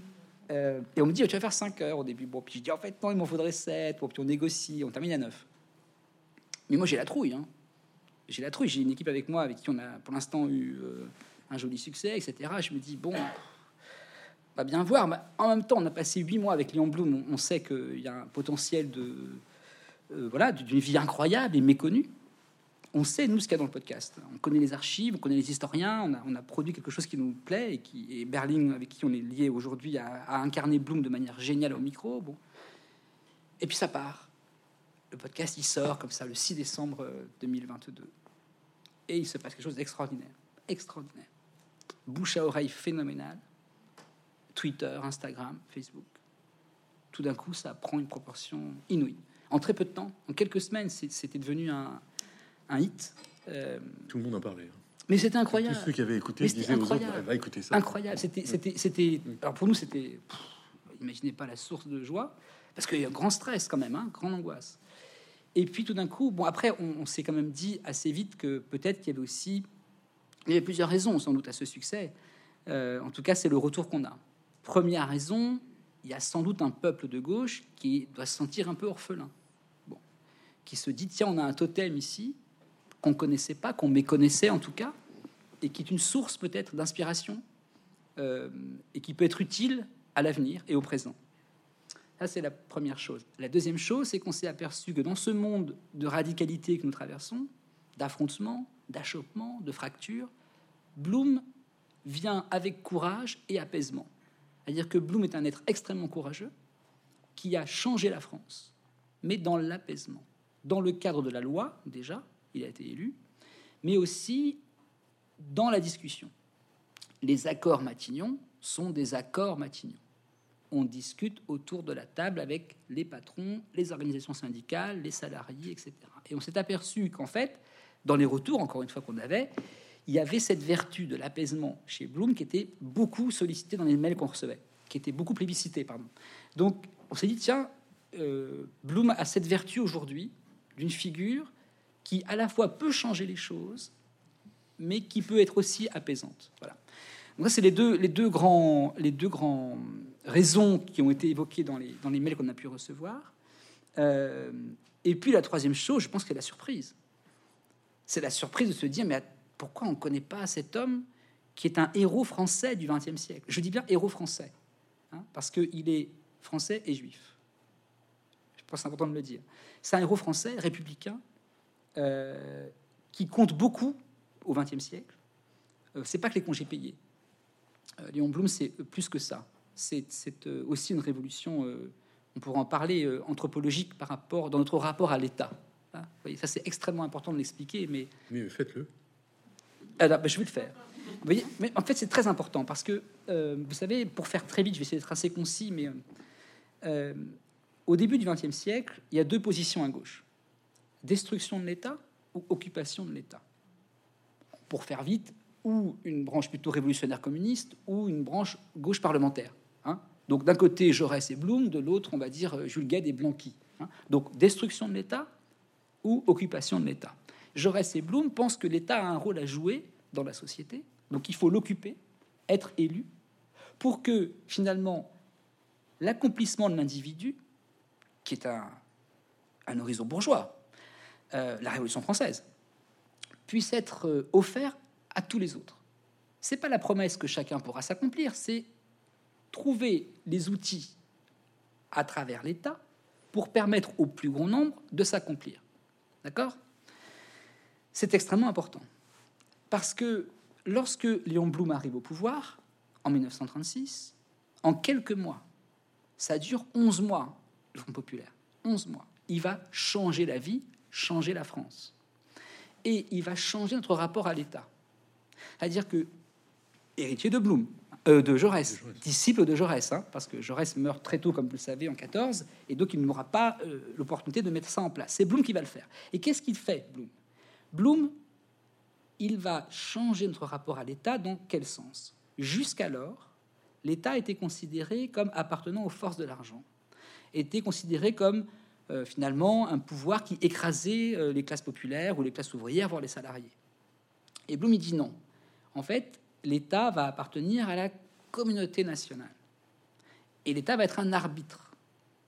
Euh, et on me dit, tu vas faire 5 heures au début. Bon, puis je dis, en fait, non, il m'en faudrait 7. Bon, puis on négocie, on termine à 9. Mais moi, j'ai la trouille. Hein. J'ai la trouille. J'ai une équipe avec moi avec qui on a pour l'instant eu euh, un joli succès, etc. Je me dis, bon, on va bien voir. Mais en même temps, on a passé 8 mois avec Léon Blum. On, on sait qu'il y a un potentiel de, euh, voilà, d'une vie incroyable et méconnue on sait, nous, ce qu'il y a dans le podcast. On connaît les archives, on connaît les historiens, on a, produit quelque chose qui nous plaît et qui et Berling, avec qui on est lié aujourd'hui, a, a incarné Bloom de manière géniale au micro. Bon. Et puis ça part. Le podcast, il sort comme ça le 6 décembre euh, 2022. Et il se passe quelque chose d'extraordinaire. Extraordinaire. Bouche à oreille phénoménale. Twitter, Instagram, Facebook. Tout d'un coup, ça prend une proportion inouïe. En très peu de temps, en quelques semaines, c'était devenu un, un hit. Euh,
Tout le monde en parlait. hein.
mais c'était
Tous
incroyable.
ceux qui avaient écouté disaient aux autres, eh, va écouter ça.
Incroyable. C'était, c'était, c'était. Alors pour nous, c'était. Imaginez pas la source de joie, parce qu'il y a un grand stress quand même, hein, grande angoisse. Et puis tout d'un coup, bon après, on, on s'est quand même dit assez vite que peut-être qu'il y avait aussi, il y avait plusieurs raisons sans doute à ce succès. Euh, en tout cas, c'est le retour qu'on a. Première raison, il y a sans doute un peuple de gauche qui doit se sentir un peu orphelin. Bon, qui se dit tiens, on a un totem ici qu'on connaissait pas, qu'on méconnaissait en tout cas, et qui est une source peut-être d'inspiration euh, et qui peut être utile à l'avenir et au présent. Ça, c'est la première chose. La deuxième chose, c'est qu'on s'est aperçu que dans ce monde de radicalité que nous traversons, d'affrontements, d'achoppements, de fractures, Bloom vient avec courage et apaisement. C'est-à-dire que Bloom est un être extrêmement courageux, qui a changé la France, mais dans l'apaisement, dans le cadre de la loi, déjà, il a été élu, mais aussi dans la discussion. Les accords Matignon sont des accords Matignon. On discute autour de la table avec les patrons, les organisations syndicales, les salariés, etc. Et on s'est aperçu qu'en fait, dans les retours, encore une fois qu'on avait, il y avait cette vertu de l'apaisement chez Bloom qui était beaucoup sollicitée dans les mails qu'on recevait, qui était beaucoup plébiscitée, pardon. Donc, on s'est dit, tiens, euh, Bloom a cette vertu aujourd'hui d'une figure qui à la fois peut changer les choses, mais qui peut être aussi apaisante. Voilà. Donc ça, c'est les deux, les, deux grands, les deux grands raisons qui ont été évoquées dans les, dans les mails qu'on a pu recevoir. Euh, et puis la troisième chose, je pense que c'est la surprise. C'est la surprise de se dire, mais pourquoi on ne connaît pas cet homme qui est un héros français du XXe siècle? Je dis bien héros français, hein, parce qu'il est français et juif. Je pense que c'est important de le dire. C'est un héros français, républicain, euh, qui compte beaucoup au XXe siècle. Euh, c'est pas que les congés payés. Euh, Léon Blum, c'est plus que ça. C'est aussi une révolution, on pourra en parler, anthropologique par rapport, dans notre rapport à l'État. Hein, ça c'est extrêmement important de l'expliquer, mais...
Mais faites-le.
Alors, ben, je vais le faire. Vous voyez, mais en fait, c'est très important parce que, vous savez, pour faire très vite, je vais essayer d'être assez concis, mais au début du XXe siècle, il y a deux positions à gauche destruction de l'État ou occupation de l'État. Pour faire vite, ou une branche plutôt révolutionnaire communiste, ou une branche gauche parlementaire. Hein. Donc d'un côté Jaurès et Blum, de l'autre on va dire euh, Jules Gued et Blanqui. Hein. Donc destruction de l'État ou occupation de l'État. Jaurès et Blum pensent que l'État a un rôle à jouer dans la société, donc il faut l'occuper, être élu, pour que finalement l'accomplissement de l'individu, qui est un, un horizon bourgeois, euh, la Révolution française, puisse être euh, offert à tous les autres. C'est pas la promesse que chacun pourra s'accomplir, c'est trouver les outils à travers l'État pour permettre au plus grand nombre de s'accomplir. D'accord? C'est extrêmement important. Parce que lorsque Léon Blum arrive au pouvoir, en 1936, en quelques mois, ça dure 11 mois, le Front populaire, 11 mois, il va changer la vie changer la France. Et il va changer notre rapport à l'État. C'est-à-dire que, héritier de Blum, euh, de Jaurès, disciple de Jaurès, hein, parce que Jaurès meurt très tôt, comme vous le savez, en 14, et donc il n'aura pas euh, l'opportunité de mettre ça en place. C'est Blum qui va le faire. Et qu'est-ce qu'il fait, Blum? Blum, il va changer notre rapport à l'État dans quel sens? Jusqu'alors, l'État était considéré comme appartenant aux forces de l'argent, était considéré comme euh, finalement un pouvoir qui écrasait euh, les classes populaires ou les classes ouvrières, voire les salariés. Et Blum il dit non. En fait, l'État va appartenir à la communauté nationale. Et l'État va être un arbitre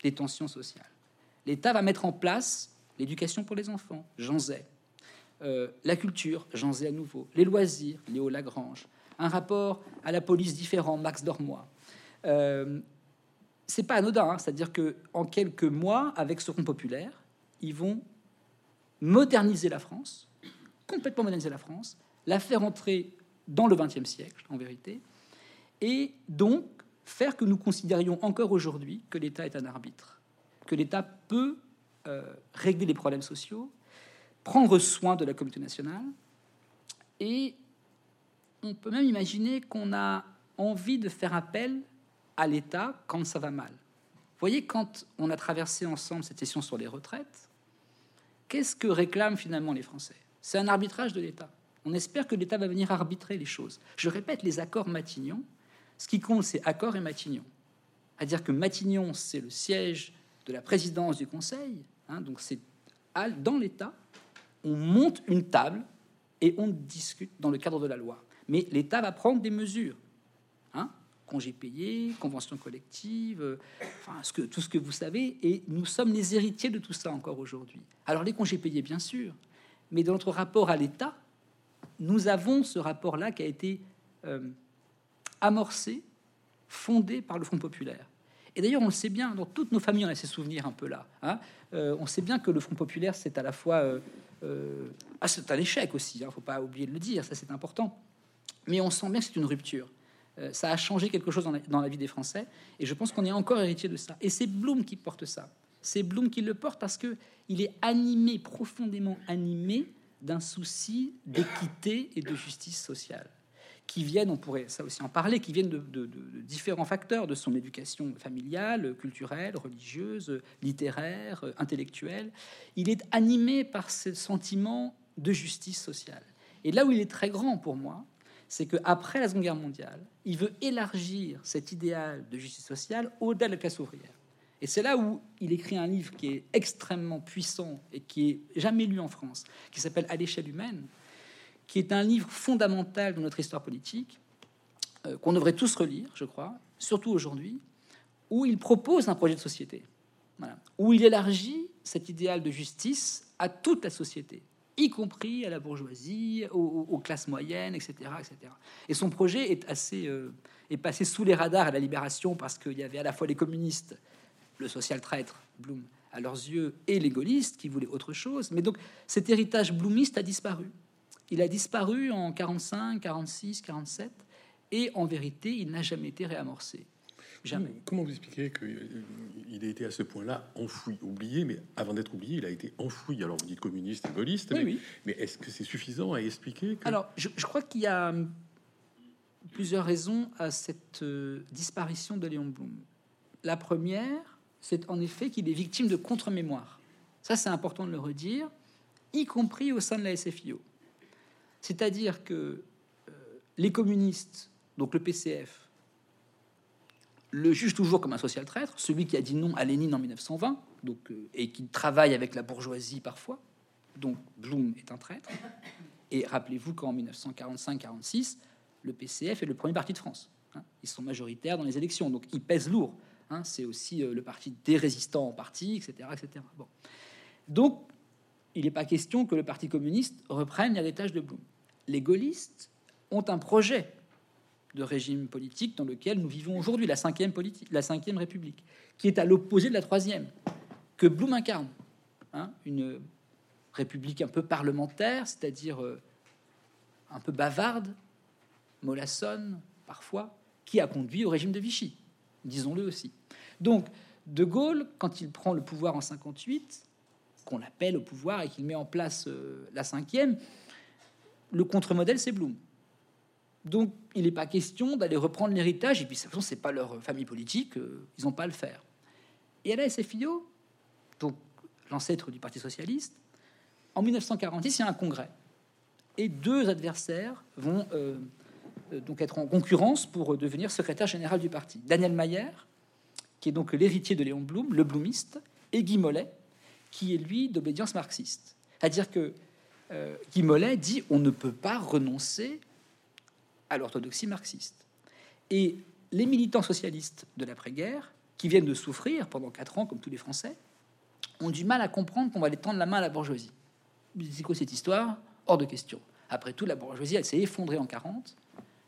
des tensions sociales. L'État va mettre en place l'éducation pour les enfants, Jean Zay, euh, la culture, Jean Zay à nouveau, les loisirs, Léo Lagrange, un rapport à la police différent, Max Dormois, c'est pas anodin, hein. c'est-à-dire que en quelques mois, avec ce Front populaire, ils vont moderniser la France, complètement moderniser la France, la faire entrer dans le XXe siècle, en vérité, et donc faire que nous considérions encore aujourd'hui que l'État est un arbitre, que l'État peut euh, régler les problèmes sociaux, prendre soin de la communauté nationale, et on peut même imaginer qu'on a envie de faire appel à l'État quand ça va mal. Vous voyez, quand on a traversé ensemble cette session sur les retraites, qu'est-ce que réclament finalement les Français? C'est un arbitrage de l'État. On espère que l'État va venir arbitrer les choses. Je répète, les accords Matignon, ce qui compte, c'est accord et Matignon. À-dire que Matignon, c'est le siège de la présidence du Conseil. Hein, donc c'est dans l'État, on monte une table et on discute dans le cadre de la loi. Mais l'État va prendre des mesures. Congés payés, conventions collectives, euh, tout ce que vous savez, et nous sommes les héritiers de tout ça encore aujourd'hui. Alors les congés payés, bien sûr, mais dans notre rapport à l'État, nous avons ce rapport-là qui a été euh, amorcé, fondé par le Front populaire. Et d'ailleurs, on le sait bien, dans toutes nos familles, on a ces souvenirs un peu là. Hein. Euh, on sait bien que le Front populaire, c'est à la fois... ah, c'est un échec aussi, il hein, ne faut pas oublier de le dire, ça c'est important. Mais on sent bien que c'est une rupture. Euh, ça a changé quelque chose dans la, vie des Français, et je pense qu'on est encore héritier de ça. Et c'est Bloom qui porte ça. C'est Bloom qui le porte parce que il est animé, profondément animé, d'un souci d'équité et de justice sociale, qui viennent, on pourrait ça aussi en parler, qui viennent de, différents facteurs, de son éducation familiale, culturelle, religieuse, littéraire, intellectuelle. Il est animé par ce sentiment de justice sociale. Et là où il est très grand pour moi, c'est qu'après la Seconde Guerre mondiale, il veut élargir cet idéal de justice sociale au-delà de la classe ouvrière. Et c'est là où il écrit un livre qui est extrêmement puissant et qui est jamais lu en France, qui s'appelle À l'échelle humaine, qui est un livre fondamental de notre histoire politique, euh, qu'on devrait tous relire, je crois, surtout aujourd'hui, où il propose un projet de société, où il élargit cet idéal de justice à toute la société, y compris à la bourgeoisie, aux, classes moyennes, etc., etc. Et son projet euh, est passé sous les radars à la Libération parce qu'il y avait à la fois les communistes, le social traître Blum à leurs yeux, et les gaullistes qui voulaient autre chose. Mais donc cet héritage bloomiste a disparu. Il a disparu en 45, 46, 47, et en vérité, il n'a jamais été réamorcé. Jamais.
Comment vous expliquez qu'il euh, a été à ce point-là enfoui, oublié, mais avant d'être oublié, il a été enfoui? Alors vous dites communiste et gaulliste, mais, est-ce que c'est suffisant à expliquer
Alors je, crois qu'il y a hum, plusieurs raisons à cette euh, disparition de Léon Blum. La première, c'est en effet qu'il est victime de contre-mémoire. Ça, c'est important de le redire, y compris au sein de la SFIO. C'est-à-dire que euh, les communistes, donc le PCF, le juge toujours comme un social traître, celui qui a dit non à Lénine en 1920, donc, euh, et qui travaille avec la bourgeoisie parfois. Donc Blum est un traître. Et rappelez-vous qu'en 1945-46, le PCF est le premier parti de France. Hein. Ils sont majoritaires dans les élections, donc ils pèsent lourd. Hein. C'est aussi euh, le parti des résistants en parti, etc. etc. Bon. Donc, il n'est pas question que le Parti communiste reprenne l'héritage de Blum. Les gaullistes ont un projet de régime politique dans lequel nous vivons aujourd'hui, la cinquième, politique, la cinquième République, qui est à l'opposé de la troisième, que Blum incarne. Hein, une république un peu parlementaire, c'est-à-dire euh, un peu bavarde, mollassonne parfois, qui a conduit au régime de Vichy, disons-le aussi. Donc, De Gaulle, quand il prend le pouvoir en 58, qu'on appelle au pouvoir et qu'il met en place euh, la cinquième, le contre-modèle, c'est Blum. Donc, il n'est pas question d'aller reprendre l'héritage. Et puis, de toute façon, c'est pas leur famille politique, euh, ils n'ont pas le faire. Et à la SFIO, donc l'ancêtre du Parti socialiste, en 1946, il y a un congrès. Et deux adversaires vont euh, euh, donc être en concurrence pour devenir secrétaire général du parti. Daniel Mayer, qui est donc l'héritier de Léon Blum, le bloomiste, et Guy Mollet, qui est lui d'obédience marxiste. C'est-à-dire que Guy Mollet dit on ne peut pas renoncer à l'orthodoxie marxiste. Et les militants socialistes de l'après-guerre, qui viennent de souffrir pendant quatre ans, comme tous les Français, ont du mal à comprendre qu'on va les tendre la main à la bourgeoisie. C'est quoi cette histoire? Hors de question. Après tout, la bourgeoisie, elle s'est effondrée en 40.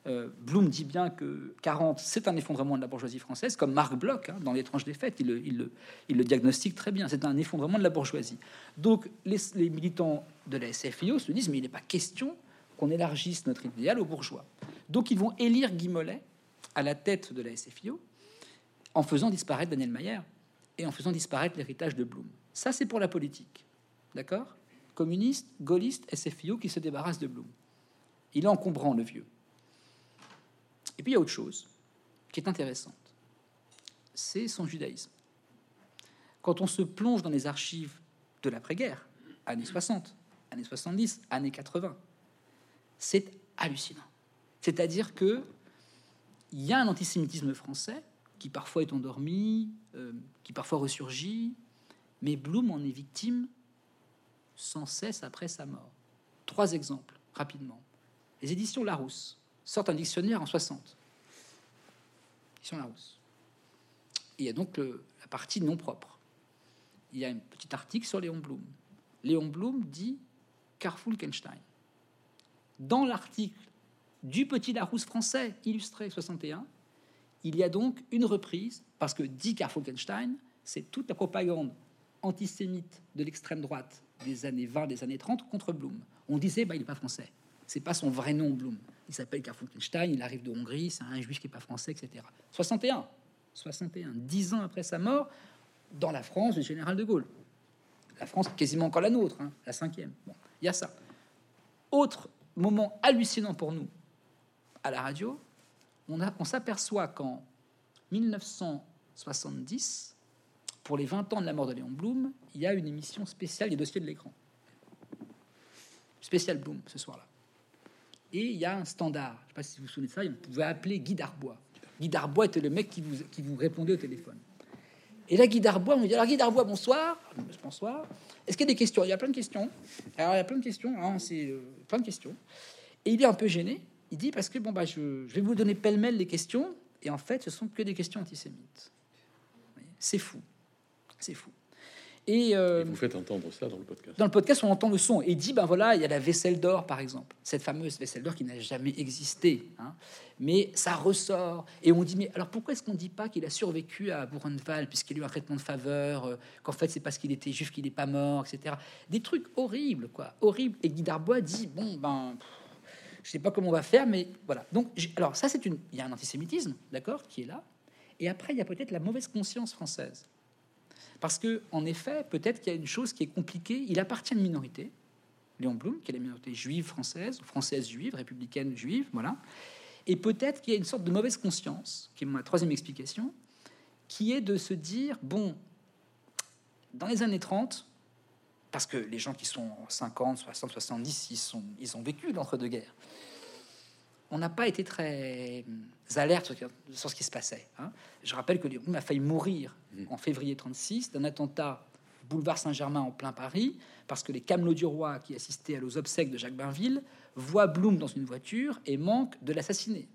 Euh, Blum dit bien que 40, c'est un effondrement de la bourgeoisie française, comme Marc Bloch, hein, dans L'étrange des fêtes, il le, diagnostique très bien. C'est un effondrement de la bourgeoisie. Donc, les militants de la SFIO se disent, mais il n'est pas question qu'on élargisse notre idéal aux bourgeois. Donc ils vont élire Guy Mollet à la tête de la SFIO en faisant disparaître Daniel Mayer et en faisant disparaître l'héritage de Blum. Ça, c'est pour la politique. D'accord? Communiste, gaulliste, SFIO qui se débarrasse de Blum. Il est encombrant, le vieux. Et puis il y a autre chose qui est intéressante. C'est son judaïsme. Quand on se plonge dans les archives de l'après-guerre, années 60, années 70, années 80, c'est hallucinant. C'est-à-dire que il y a un antisémitisme français qui parfois est endormi, euh, qui parfois ressurgit, mais Blum en est victime sans cesse après sa mort. Trois exemples, rapidement. Les éditions Larousse sortent un dictionnaire en 60. Éditions Larousse. il y a donc la partie non propre. Il y a un petit article sur Léon Blum. Léon Blum dit Carfulkenstein. Dans l'article du Petit Larousse français illustré 61, il y a donc une reprise, parce que dit Carfulkenstein, c'est toute la propagande antisémite de l'extrême droite des années 20, des années 30 contre Blum. On disait, bah, il n'est pas français. C'est pas son vrai nom, Blum. Il s'appelle Karl Frankenstein, il arrive de Hongrie, c'est un juif qui n'est pas français, etc. 61, 61, dix ans après sa mort, dans la France du général de Gaulle. La France quasiment encore la nôtre, hein, la cinquième. Bon, il y a ça. Autre moment hallucinant pour nous à la radio, on, s'aperçoit qu'en 1970, pour les 20 ans de la mort de Léon Blum, il y a une émission spéciale des dossiers de l'écran. Spécial Blum ce soir-là. Et il y a un standard. Je ne sais pas si vous vous souvenez de ça. On pouvait appeler Guy Darbois. Guy Darbois était le mec qui vous répondait au téléphone. Et là, Guy Darbois, on dit alors Guy Darbois, bonsoir. Bonsoir. Est-ce qu'il y a des questions? Il y a plein de questions. Alors, il y a plein de questions. Hein, c'est euh, plein de questions. Et il est un peu gêné. Il dit parce que bon, bah, je, je vais vous donner pêle-mêle les questions. Et en fait, ce sont que des questions antisémites. C'est fou. C'est fou.
Euh, et, vous faites entendre ça dans le podcast.
Dans le podcast, on entend le son et dit ben voilà, il y a la vaisselle d'or par exemple, cette fameuse vaisselle d'or qui n'a jamais existé, hein. mais ça ressort et on dit mais alors pourquoi est-ce qu'on dit pas qu'il a survécu à Buchenwald puisqu'il a eu un traitement de faveur, euh, qu'en fait c'est parce qu'il était juif qu'il n'est pas mort, etc. Des trucs horribles quoi, horribles. Et Guy Darbois dit bon ben je sais pas comment on va faire, mais voilà. Donc alors ça c'est une, il y a un antisémitisme, d'accord, qui est là. Et après il y a peut-être la mauvaise conscience française. Parce que, en effet, peut-être qu'il y a une chose qui est compliquée. Il appartient à une minorité, Léon Blum, qui est la minorité juive française, française juive, républicaine juive, voilà. Et peut-être qu'il y a une sorte de mauvaise conscience, qui est ma troisième explication, qui est de se dire bon, dans les années 30, parce que les gens qui sont 50, 60, 70, ils, sont, ils ont vécu l'entre-deux-guerres on n'a pas été très alerte sur ce qui se passait. Hein. Je rappelle que Blum a failli mourir mmh. en février 36 d'un attentat boulevard Saint-Germain en plein Paris, parce que les camelots du roi qui assistaient aux obsèques de Jacques Bainville voient Blum dans une voiture et manquent de l'assassiner.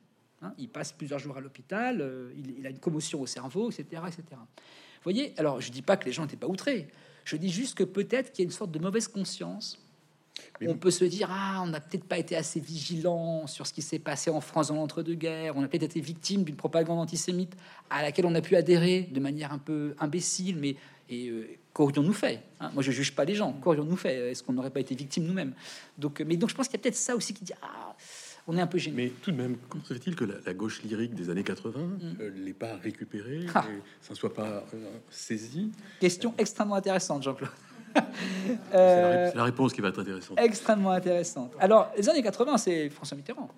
Hein. il passe plusieurs jours à l'hôpital, euh, il, a une commotion au cerveau, etc., etc. Vous voyez, alors je dis pas que les gens n'étaient pas outrés, je dis juste que peut-être qu'il y a une sorte de mauvaise conscience on peut se dire ah on n'a peut-être pas été assez vigilant sur ce qui s'est passé en France dans l'entre-deux-guerres, on a peut-être été victime d'une propagande antisémite à laquelle on a pu adhérer de manière un peu imbécile, mais et euh, qu'aurions-nous fait hein? Moi je juge pas les gens, qu'aurions-nous fait? Est-ce qu'on n'aurait pas été victime nous-mêmes? Donc, mais donc je pense qu'il y a peut-être ça aussi qui dit ah on est un peu gêné.
Mais tout de même, comment se fait-il que la, gauche lyrique des années 80 mm. euh, l'ait pas récupérée, ah. et ça ne soit pas euh, saisi?
Question extrêmement intéressante, Jean-Claude.
C'est la, réponse qui va être intéressante.
Extrêmement intéressante. Alors, les années 80, c'est François Mitterrand.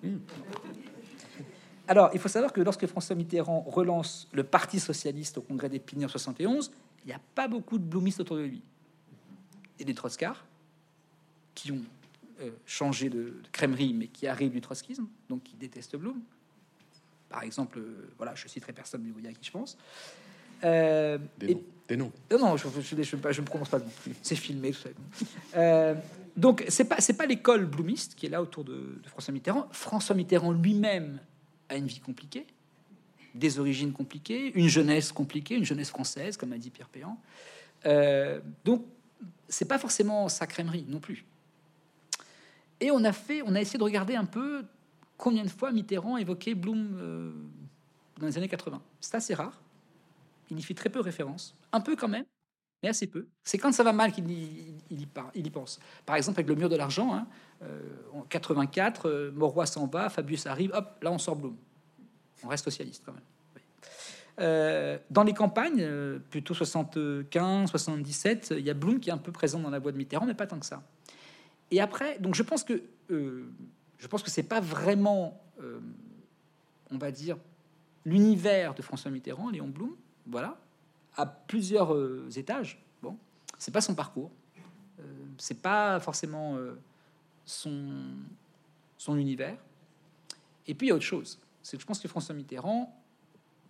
Alors, il faut savoir que lorsque François Mitterrand relance le Parti socialiste au congrès d'Épinay en 71, il n'y a pas beaucoup de bloomistes autour de lui. A des Trotskars qui ont euh, changé de, crèmerie, mais qui arrivent du trotskisme, donc qui détestent Blum. Par exemple, euh, voilà, je citerai personne, mais vous voyez à qui je pense.
Euh,
Non, non, je ne prononce pas. C'est filmé. Euh, donc, c'est pas, pas l'école bloomiste qui est là autour de, François Mitterrand. François Mitterrand lui-même a une vie compliquée, des origines compliquées, une jeunesse compliquée, une jeunesse française, comme a dit Pierre Péan. Euh, donc, c'est pas forcément sa crèmerie non plus. Et on a fait, on a essayé de regarder un peu combien de fois Mitterrand évoquait Blum euh, dans les années 80. C'est assez rare il y fait très peu référence. Un peu quand même, mais assez peu. C'est quand ça va mal qu'il y, pense. Par exemple, avec le mur de l'argent, hein, euh, en 84, euh, s'en va, Fabius arrive, hop, là on sort Blum. On reste socialiste quand même. Euh, dans les campagnes, plutôt 75, 77, il y a Blum qui est un peu présent dans la voix de Mitterrand, mais pas tant que ça. Et après, donc je pense que je pense que c'est pas vraiment, on va dire, l'univers de François Mitterrand, Léon Blum, voilà, à plusieurs euh, étages. Bon, c'est pas son parcours, euh, c'est pas forcément euh, son, son univers. Et puis il y a autre chose, c'est que je pense que François Mitterrand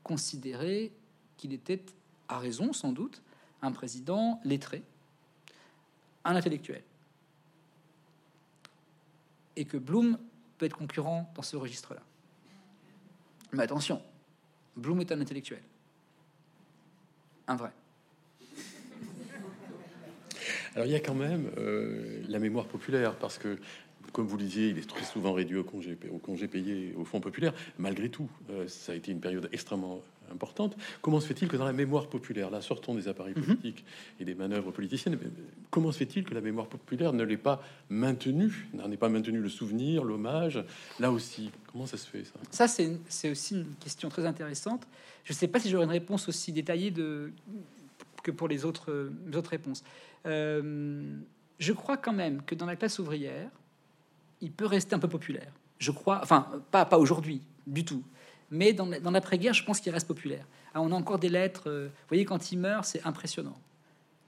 considérait qu'il était, à raison sans doute, un président lettré, un intellectuel. Et que Blum peut être concurrent dans ce registre-là. Mais attention, Blum est un intellectuel un vrai.
Alors il y a quand même euh, la mémoire populaire, parce que, comme vous le disiez, il est très souvent réduit au congé, au congé payé, au fonds populaire. Malgré tout, euh, ça a été une période extrêmement importante. Comment se fait-il que dans la mémoire populaire, là, sortons des appareils
Mhm.
politiques et des manœuvres politiciennes, comment se fait-il que la mémoire populaire ne l'ait pas maintenue, n'en ait pas maintenu le souvenir, l'hommage Là aussi, comment ça se fait ça?
Ça, c'est aussi une question très intéressante. Je ne sais pas si j'aurai une réponse aussi détaillée de, que pour les autres, euh, les autres réponses. Euh, je crois quand même que dans la classe ouvrière, il peut rester un peu populaire. Je crois, enfin, pas, pas aujourd'hui, du tout. Mais dans, la- dans l'après-guerre, je pense qu'il reste populaire. Ah, on a encore des lettres. euh, vous voyez, quand il meurt, c'est impressionnant.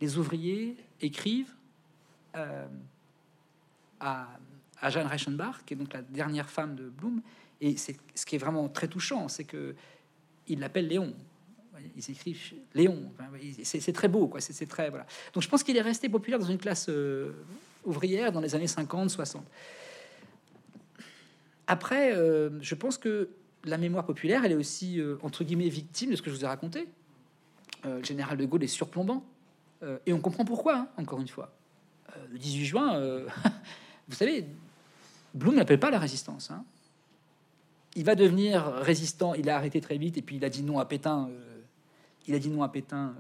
Les ouvriers écrivent euh, à, à Jeanne Reichenbach, qui est donc la dernière femme de Blum, et c'est ce qui est vraiment très touchant, c'est que il l'appelle Léon. Ils écrivent Léon. C'est très beau, quoi. C'est très voilà. Donc je pense qu'il est resté populaire dans une classe euh, ouvrière dans les années 50, 60. Après, je pense que la mémoire populaire, elle est aussi euh, entre guillemets victime de ce que je vous ai raconté. Euh, le général de Gaulle est surplombant, Euh, et on comprend pourquoi. hein, encore une fois, le 18 juin, [LAUGHS] vous savez, Blum n'appelle pas la résistance. hein. Il va devenir résistant. Il a arrêté très vite et puis il a dit non à Pétain. il a dit non à Pétain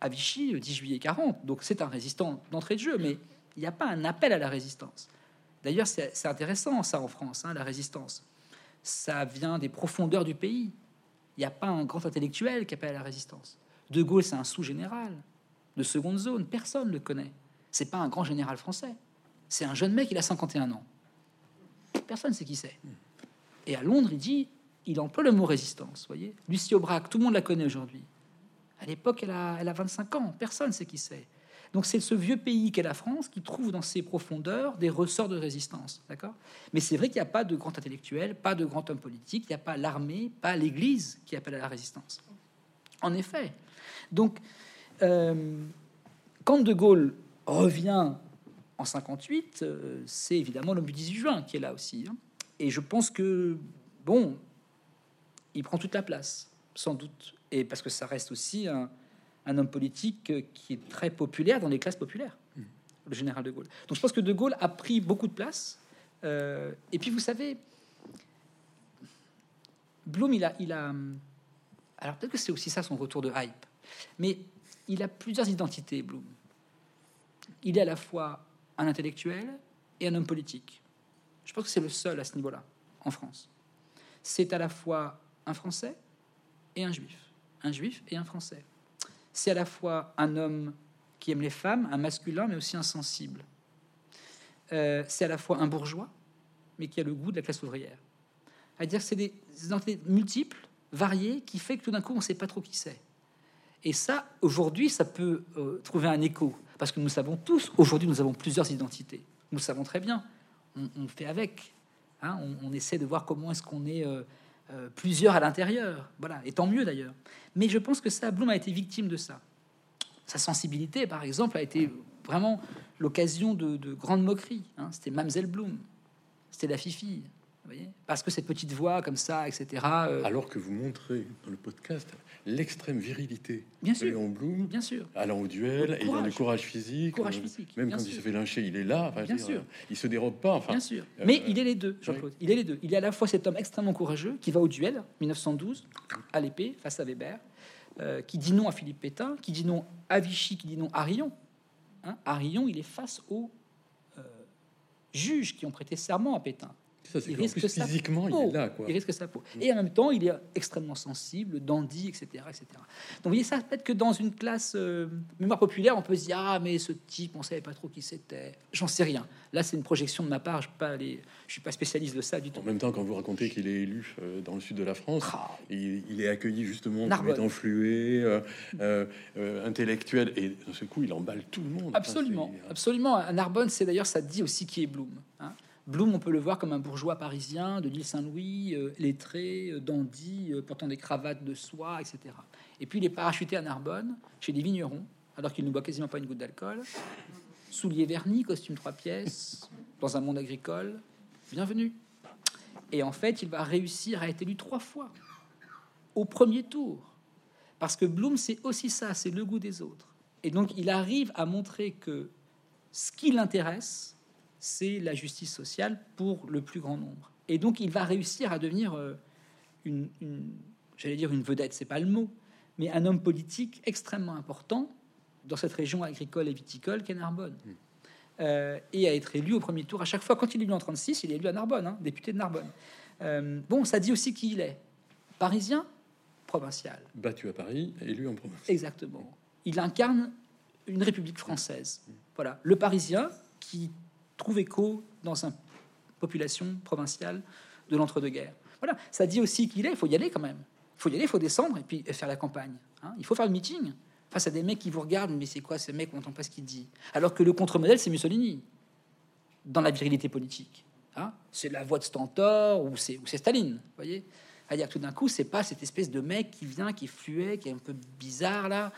à Vichy le 10 juillet 40. Donc c'est un résistant d'entrée de jeu, mais il n'y a pas un appel à la résistance. D'ailleurs, c'est c'est intéressant ça en France, hein, la résistance. Ça vient des profondeurs du pays. Il n'y a pas un grand intellectuel qui appelle la résistance. De Gaulle, c'est un sous-général de seconde zone. Personne ne le connaît. C'est pas un grand général français. C'est un jeune mec, il a 51 ans. Personne ne sait qui c'est. Et à Londres, il dit, il emploie le mot résistance. Voyez, Lucie Aubrac, tout le monde la connaît aujourd'hui. À l'époque, elle a, elle a 25 ans. Personne ne sait qui c'est. Donc c'est ce vieux pays qu'est la France qui trouve dans ses profondeurs des ressorts de résistance. D'accord? Mais c'est vrai qu'il n'y a pas de grand intellectuel, pas de grand homme politique, il n'y a pas l'armée, pas l'Église qui appelle à la résistance. En effet. Donc, euh, quand De Gaulle revient en 58, euh, c'est évidemment l'homme du 18 juin qui est là aussi. hein. Et je pense que, bon, il prend toute la place, sans doute. Et parce que ça reste aussi un, un homme politique euh, qui est très populaire dans les classes populaires, le général de Gaulle. Donc je pense que de Gaulle a pris beaucoup de place. Euh, et puis vous savez, Blum, il a, il a, alors peut-être que c'est aussi ça son retour de hype, mais il a plusieurs identités, Blum. Il est à la fois un intellectuel et un homme politique. Je pense que c'est le seul à ce niveau-là en France. C'est à la fois un Français et un Juif, un Juif et un Français. C'est à la fois un homme qui aime les femmes, un masculin, mais aussi un sensible. Euh, c'est à la fois un bourgeois, mais qui a le goût de la classe ouvrière. C'est-à-dire que c'est des identités multiples, variées, qui fait que tout d'un coup, on ne sait pas trop qui c'est. Et ça, aujourd'hui, ça peut euh, trouver un écho, parce que nous savons tous, aujourd'hui, nous avons plusieurs identités. Nous savons très bien, on, on fait avec. hein, on, essaie de voir comment est-ce qu'on est euh, euh, plusieurs à l'intérieur. Voilà, et tant mieux d'ailleurs. Mais je pense que ça, Blum a été victime de ça. Sa sensibilité, par exemple, a été vraiment l'occasion de, de grandes moqueries. hein. C'était Mamselle Bloom, c'était la fifi. Vous voyez? Parce que cette petite voix comme ça, etc. euh,
Alors que vous montrez dans le podcast l'extrême virilité
Bien
de
sûr.
Léon Blum,
bien sûr.
allant au duel, ayant
courage.
du courage physique,
Courage
euh,
physique,
même quand il se fait lyncher, il est là. Enfin,
Bien
dire,
sûr.
euh, il se dérobe pas. Enfin,
Bien sûr.
euh,
Mais il est les deux, Jean-Claude.
oui.
Il est les deux. Il est à la fois cet homme extrêmement courageux qui va au duel, 1912, à l'épée, face à Weber, euh, qui dit non à Philippe Pétain, qui dit non à Vichy, qui dit non à Rion. Hein, à Rion, il est face aux juges qui ont prêté serment à Pétain.
Ça,
il risque
plus,
sa
physiquement, il est là, quoi.
Il risque sa peau. Et en même temps, il est extrêmement sensible, dandy, etc. etc. Donc, vous voyez, ça, peut-être que dans une classe euh, mémoire populaire, on peut se dire Ah, mais ce type, on savait pas trop qui c'était. J'en sais rien. Là, c'est une projection de ma part. Je ne suis pas spécialiste de ça du tout.
En même temps, quand vous racontez qu'il est élu euh, dans le sud de la France,
Ah,
il, il est accueilli justement comme étant flué, euh, euh, euh, intellectuel, et d'un seul coup, il emballe tout le monde.
Absolument, absolument. À Narbonne, c'est d'ailleurs, ça dit aussi qui est Blum. hein. Blum, on peut le voir comme un bourgeois parisien de l'île Saint-Louis, euh, lettré, euh, dandy, euh, portant des cravates de soie, etc. Et puis il est parachuté à Narbonne, chez les vignerons, alors qu'il ne boit quasiment pas une goutte d'alcool. Souliers vernis, costume trois pièces, dans un monde agricole. Bienvenue. Et en fait, il va réussir à être élu trois fois au premier tour. Parce que Bloom, c'est aussi ça, c'est le goût des autres. Et donc, il arrive à montrer que ce qui l'intéresse, c'est la justice sociale pour le plus grand nombre. Et donc, il va réussir à devenir euh, une, une j'allais dire une vedette, c'est pas le mot, mais un homme politique extrêmement important dans cette région agricole et viticole qu'est Narbonne.
Mm.
Euh, et à être élu au premier tour à chaque fois. Quand il est élu en 36, il est élu à Narbonne, hein, député de Narbonne. Euh, bon, ça dit aussi qui il est. Parisien, provincial.
Battu à Paris, élu en province.
Exactement. Il incarne une république française. Voilà, le Parisien qui trouve écho dans une population provinciale de l'entre-deux-guerres. Voilà, ça dit aussi qu'il est. Il faut y aller quand même. Il faut y aller, il faut descendre et puis faire la campagne. hein. Il faut faire le meeting face à des mecs qui vous regardent. Mais c'est quoi ce mec On n'entend pas ce qu'il dit. Alors que le contre-modèle, c'est Mussolini dans la virilité politique. hein. c'est la voix de Stentor ou c'est ou c'est Staline. Voyez C'est-à-dire tout d'un coup, c'est pas cette espèce de mec qui vient, qui est fluet, qui est un peu bizarre là,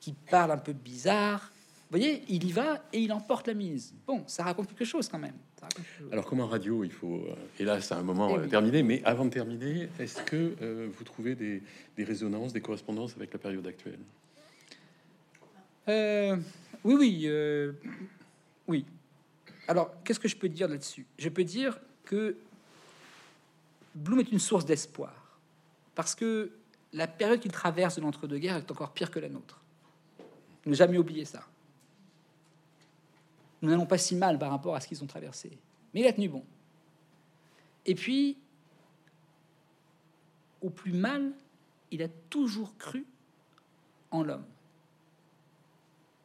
qui parle un peu bizarre. Vous voyez, il y va et il emporte la mise. Bon, ça raconte quelque chose quand même. Chose.
Alors, comme en radio, il faut. euh, Et là, c'est un moment
Eh
euh,
oui.
terminé. Mais avant de terminer, est-ce que euh, vous trouvez des, des résonances, des correspondances avec la période actuelle?
Euh, oui, oui, oui. Alors, qu'est-ce que je peux dire là-dessus? Je peux dire que Bloom est une source d'espoir, parce que la période qu'il traverse de l'entre-deux-guerres est encore pire que la nôtre. Ne jamais oublier ça. Nous n'allons pas si mal par rapport à ce qu'ils ont traversé, mais il a tenu bon. Et puis, au plus mal, il a toujours cru en l'homme.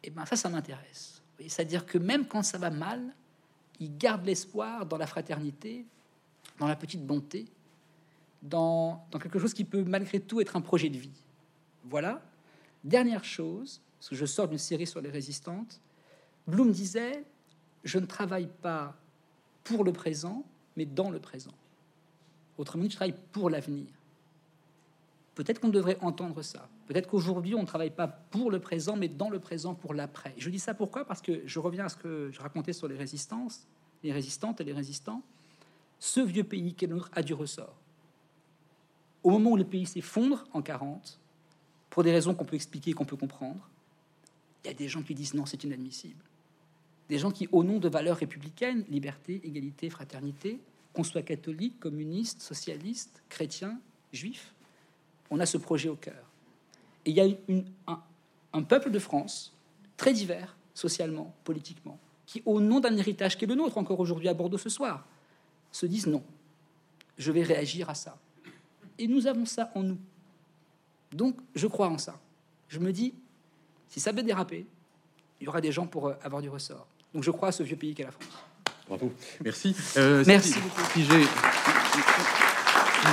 Et ben ça, ça m'intéresse. C'est-à-dire que même quand ça va mal, il garde l'espoir dans la fraternité, dans la petite bonté, dans, dans quelque chose qui peut malgré tout être un projet de vie. Voilà. Dernière chose, parce que je sors d'une série sur les résistantes, Bloom disait Je ne travaille pas pour le présent, mais dans le présent. Autrement dit, je travaille pour l'avenir. Peut-être qu'on devrait entendre ça. Peut-être qu'aujourd'hui, on ne travaille pas pour le présent, mais dans le présent pour l'après. Je dis ça pourquoi? Parce que je reviens à ce que je racontais sur les résistances, les résistantes et les résistants. Ce vieux pays qui est le nôtre a du ressort. Au moment où le pays s'effondre en 40, pour des raisons qu'on peut expliquer, qu'on peut comprendre, il y a des gens qui disent non, c'est inadmissible. Des gens qui, au nom de valeurs républicaines, liberté, égalité, fraternité, qu'on soit catholique, communiste, socialiste, chrétien, juif, on a ce projet au cœur. Et il y a une- un, un peuple de France très divers, socialement, politiquement, qui, au nom d'un héritage qui est le nôtre encore aujourd'hui à Bordeaux ce soir, se disent non, je vais réagir à ça. Et nous avons ça en nous. Donc, je crois en ça. Je me dis, si ça veut déraper, il y aura des gens pour euh, avoir du ressort. Donc, je crois à ce vieux pays qu'est la France.
Bravo. Merci. Euh,
Merci
si-
beaucoup.
Si j'ai si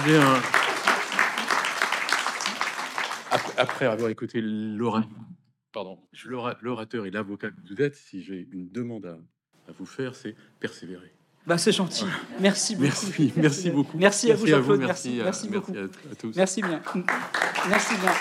j'ai un. Après, après avoir écouté l'orateur, pardon, l'ora- l'orateur et l'avocat que vous êtes, si j'ai une demande à, à vous faire, c'est persévérer.
Bah, c'est gentil. Merci beaucoup.
Merci, merci beaucoup.
Merci à vous, Jean-Claude.
Merci,
Merci, merci beaucoup.
merci à, à tous.
Merci bien. Merci bien.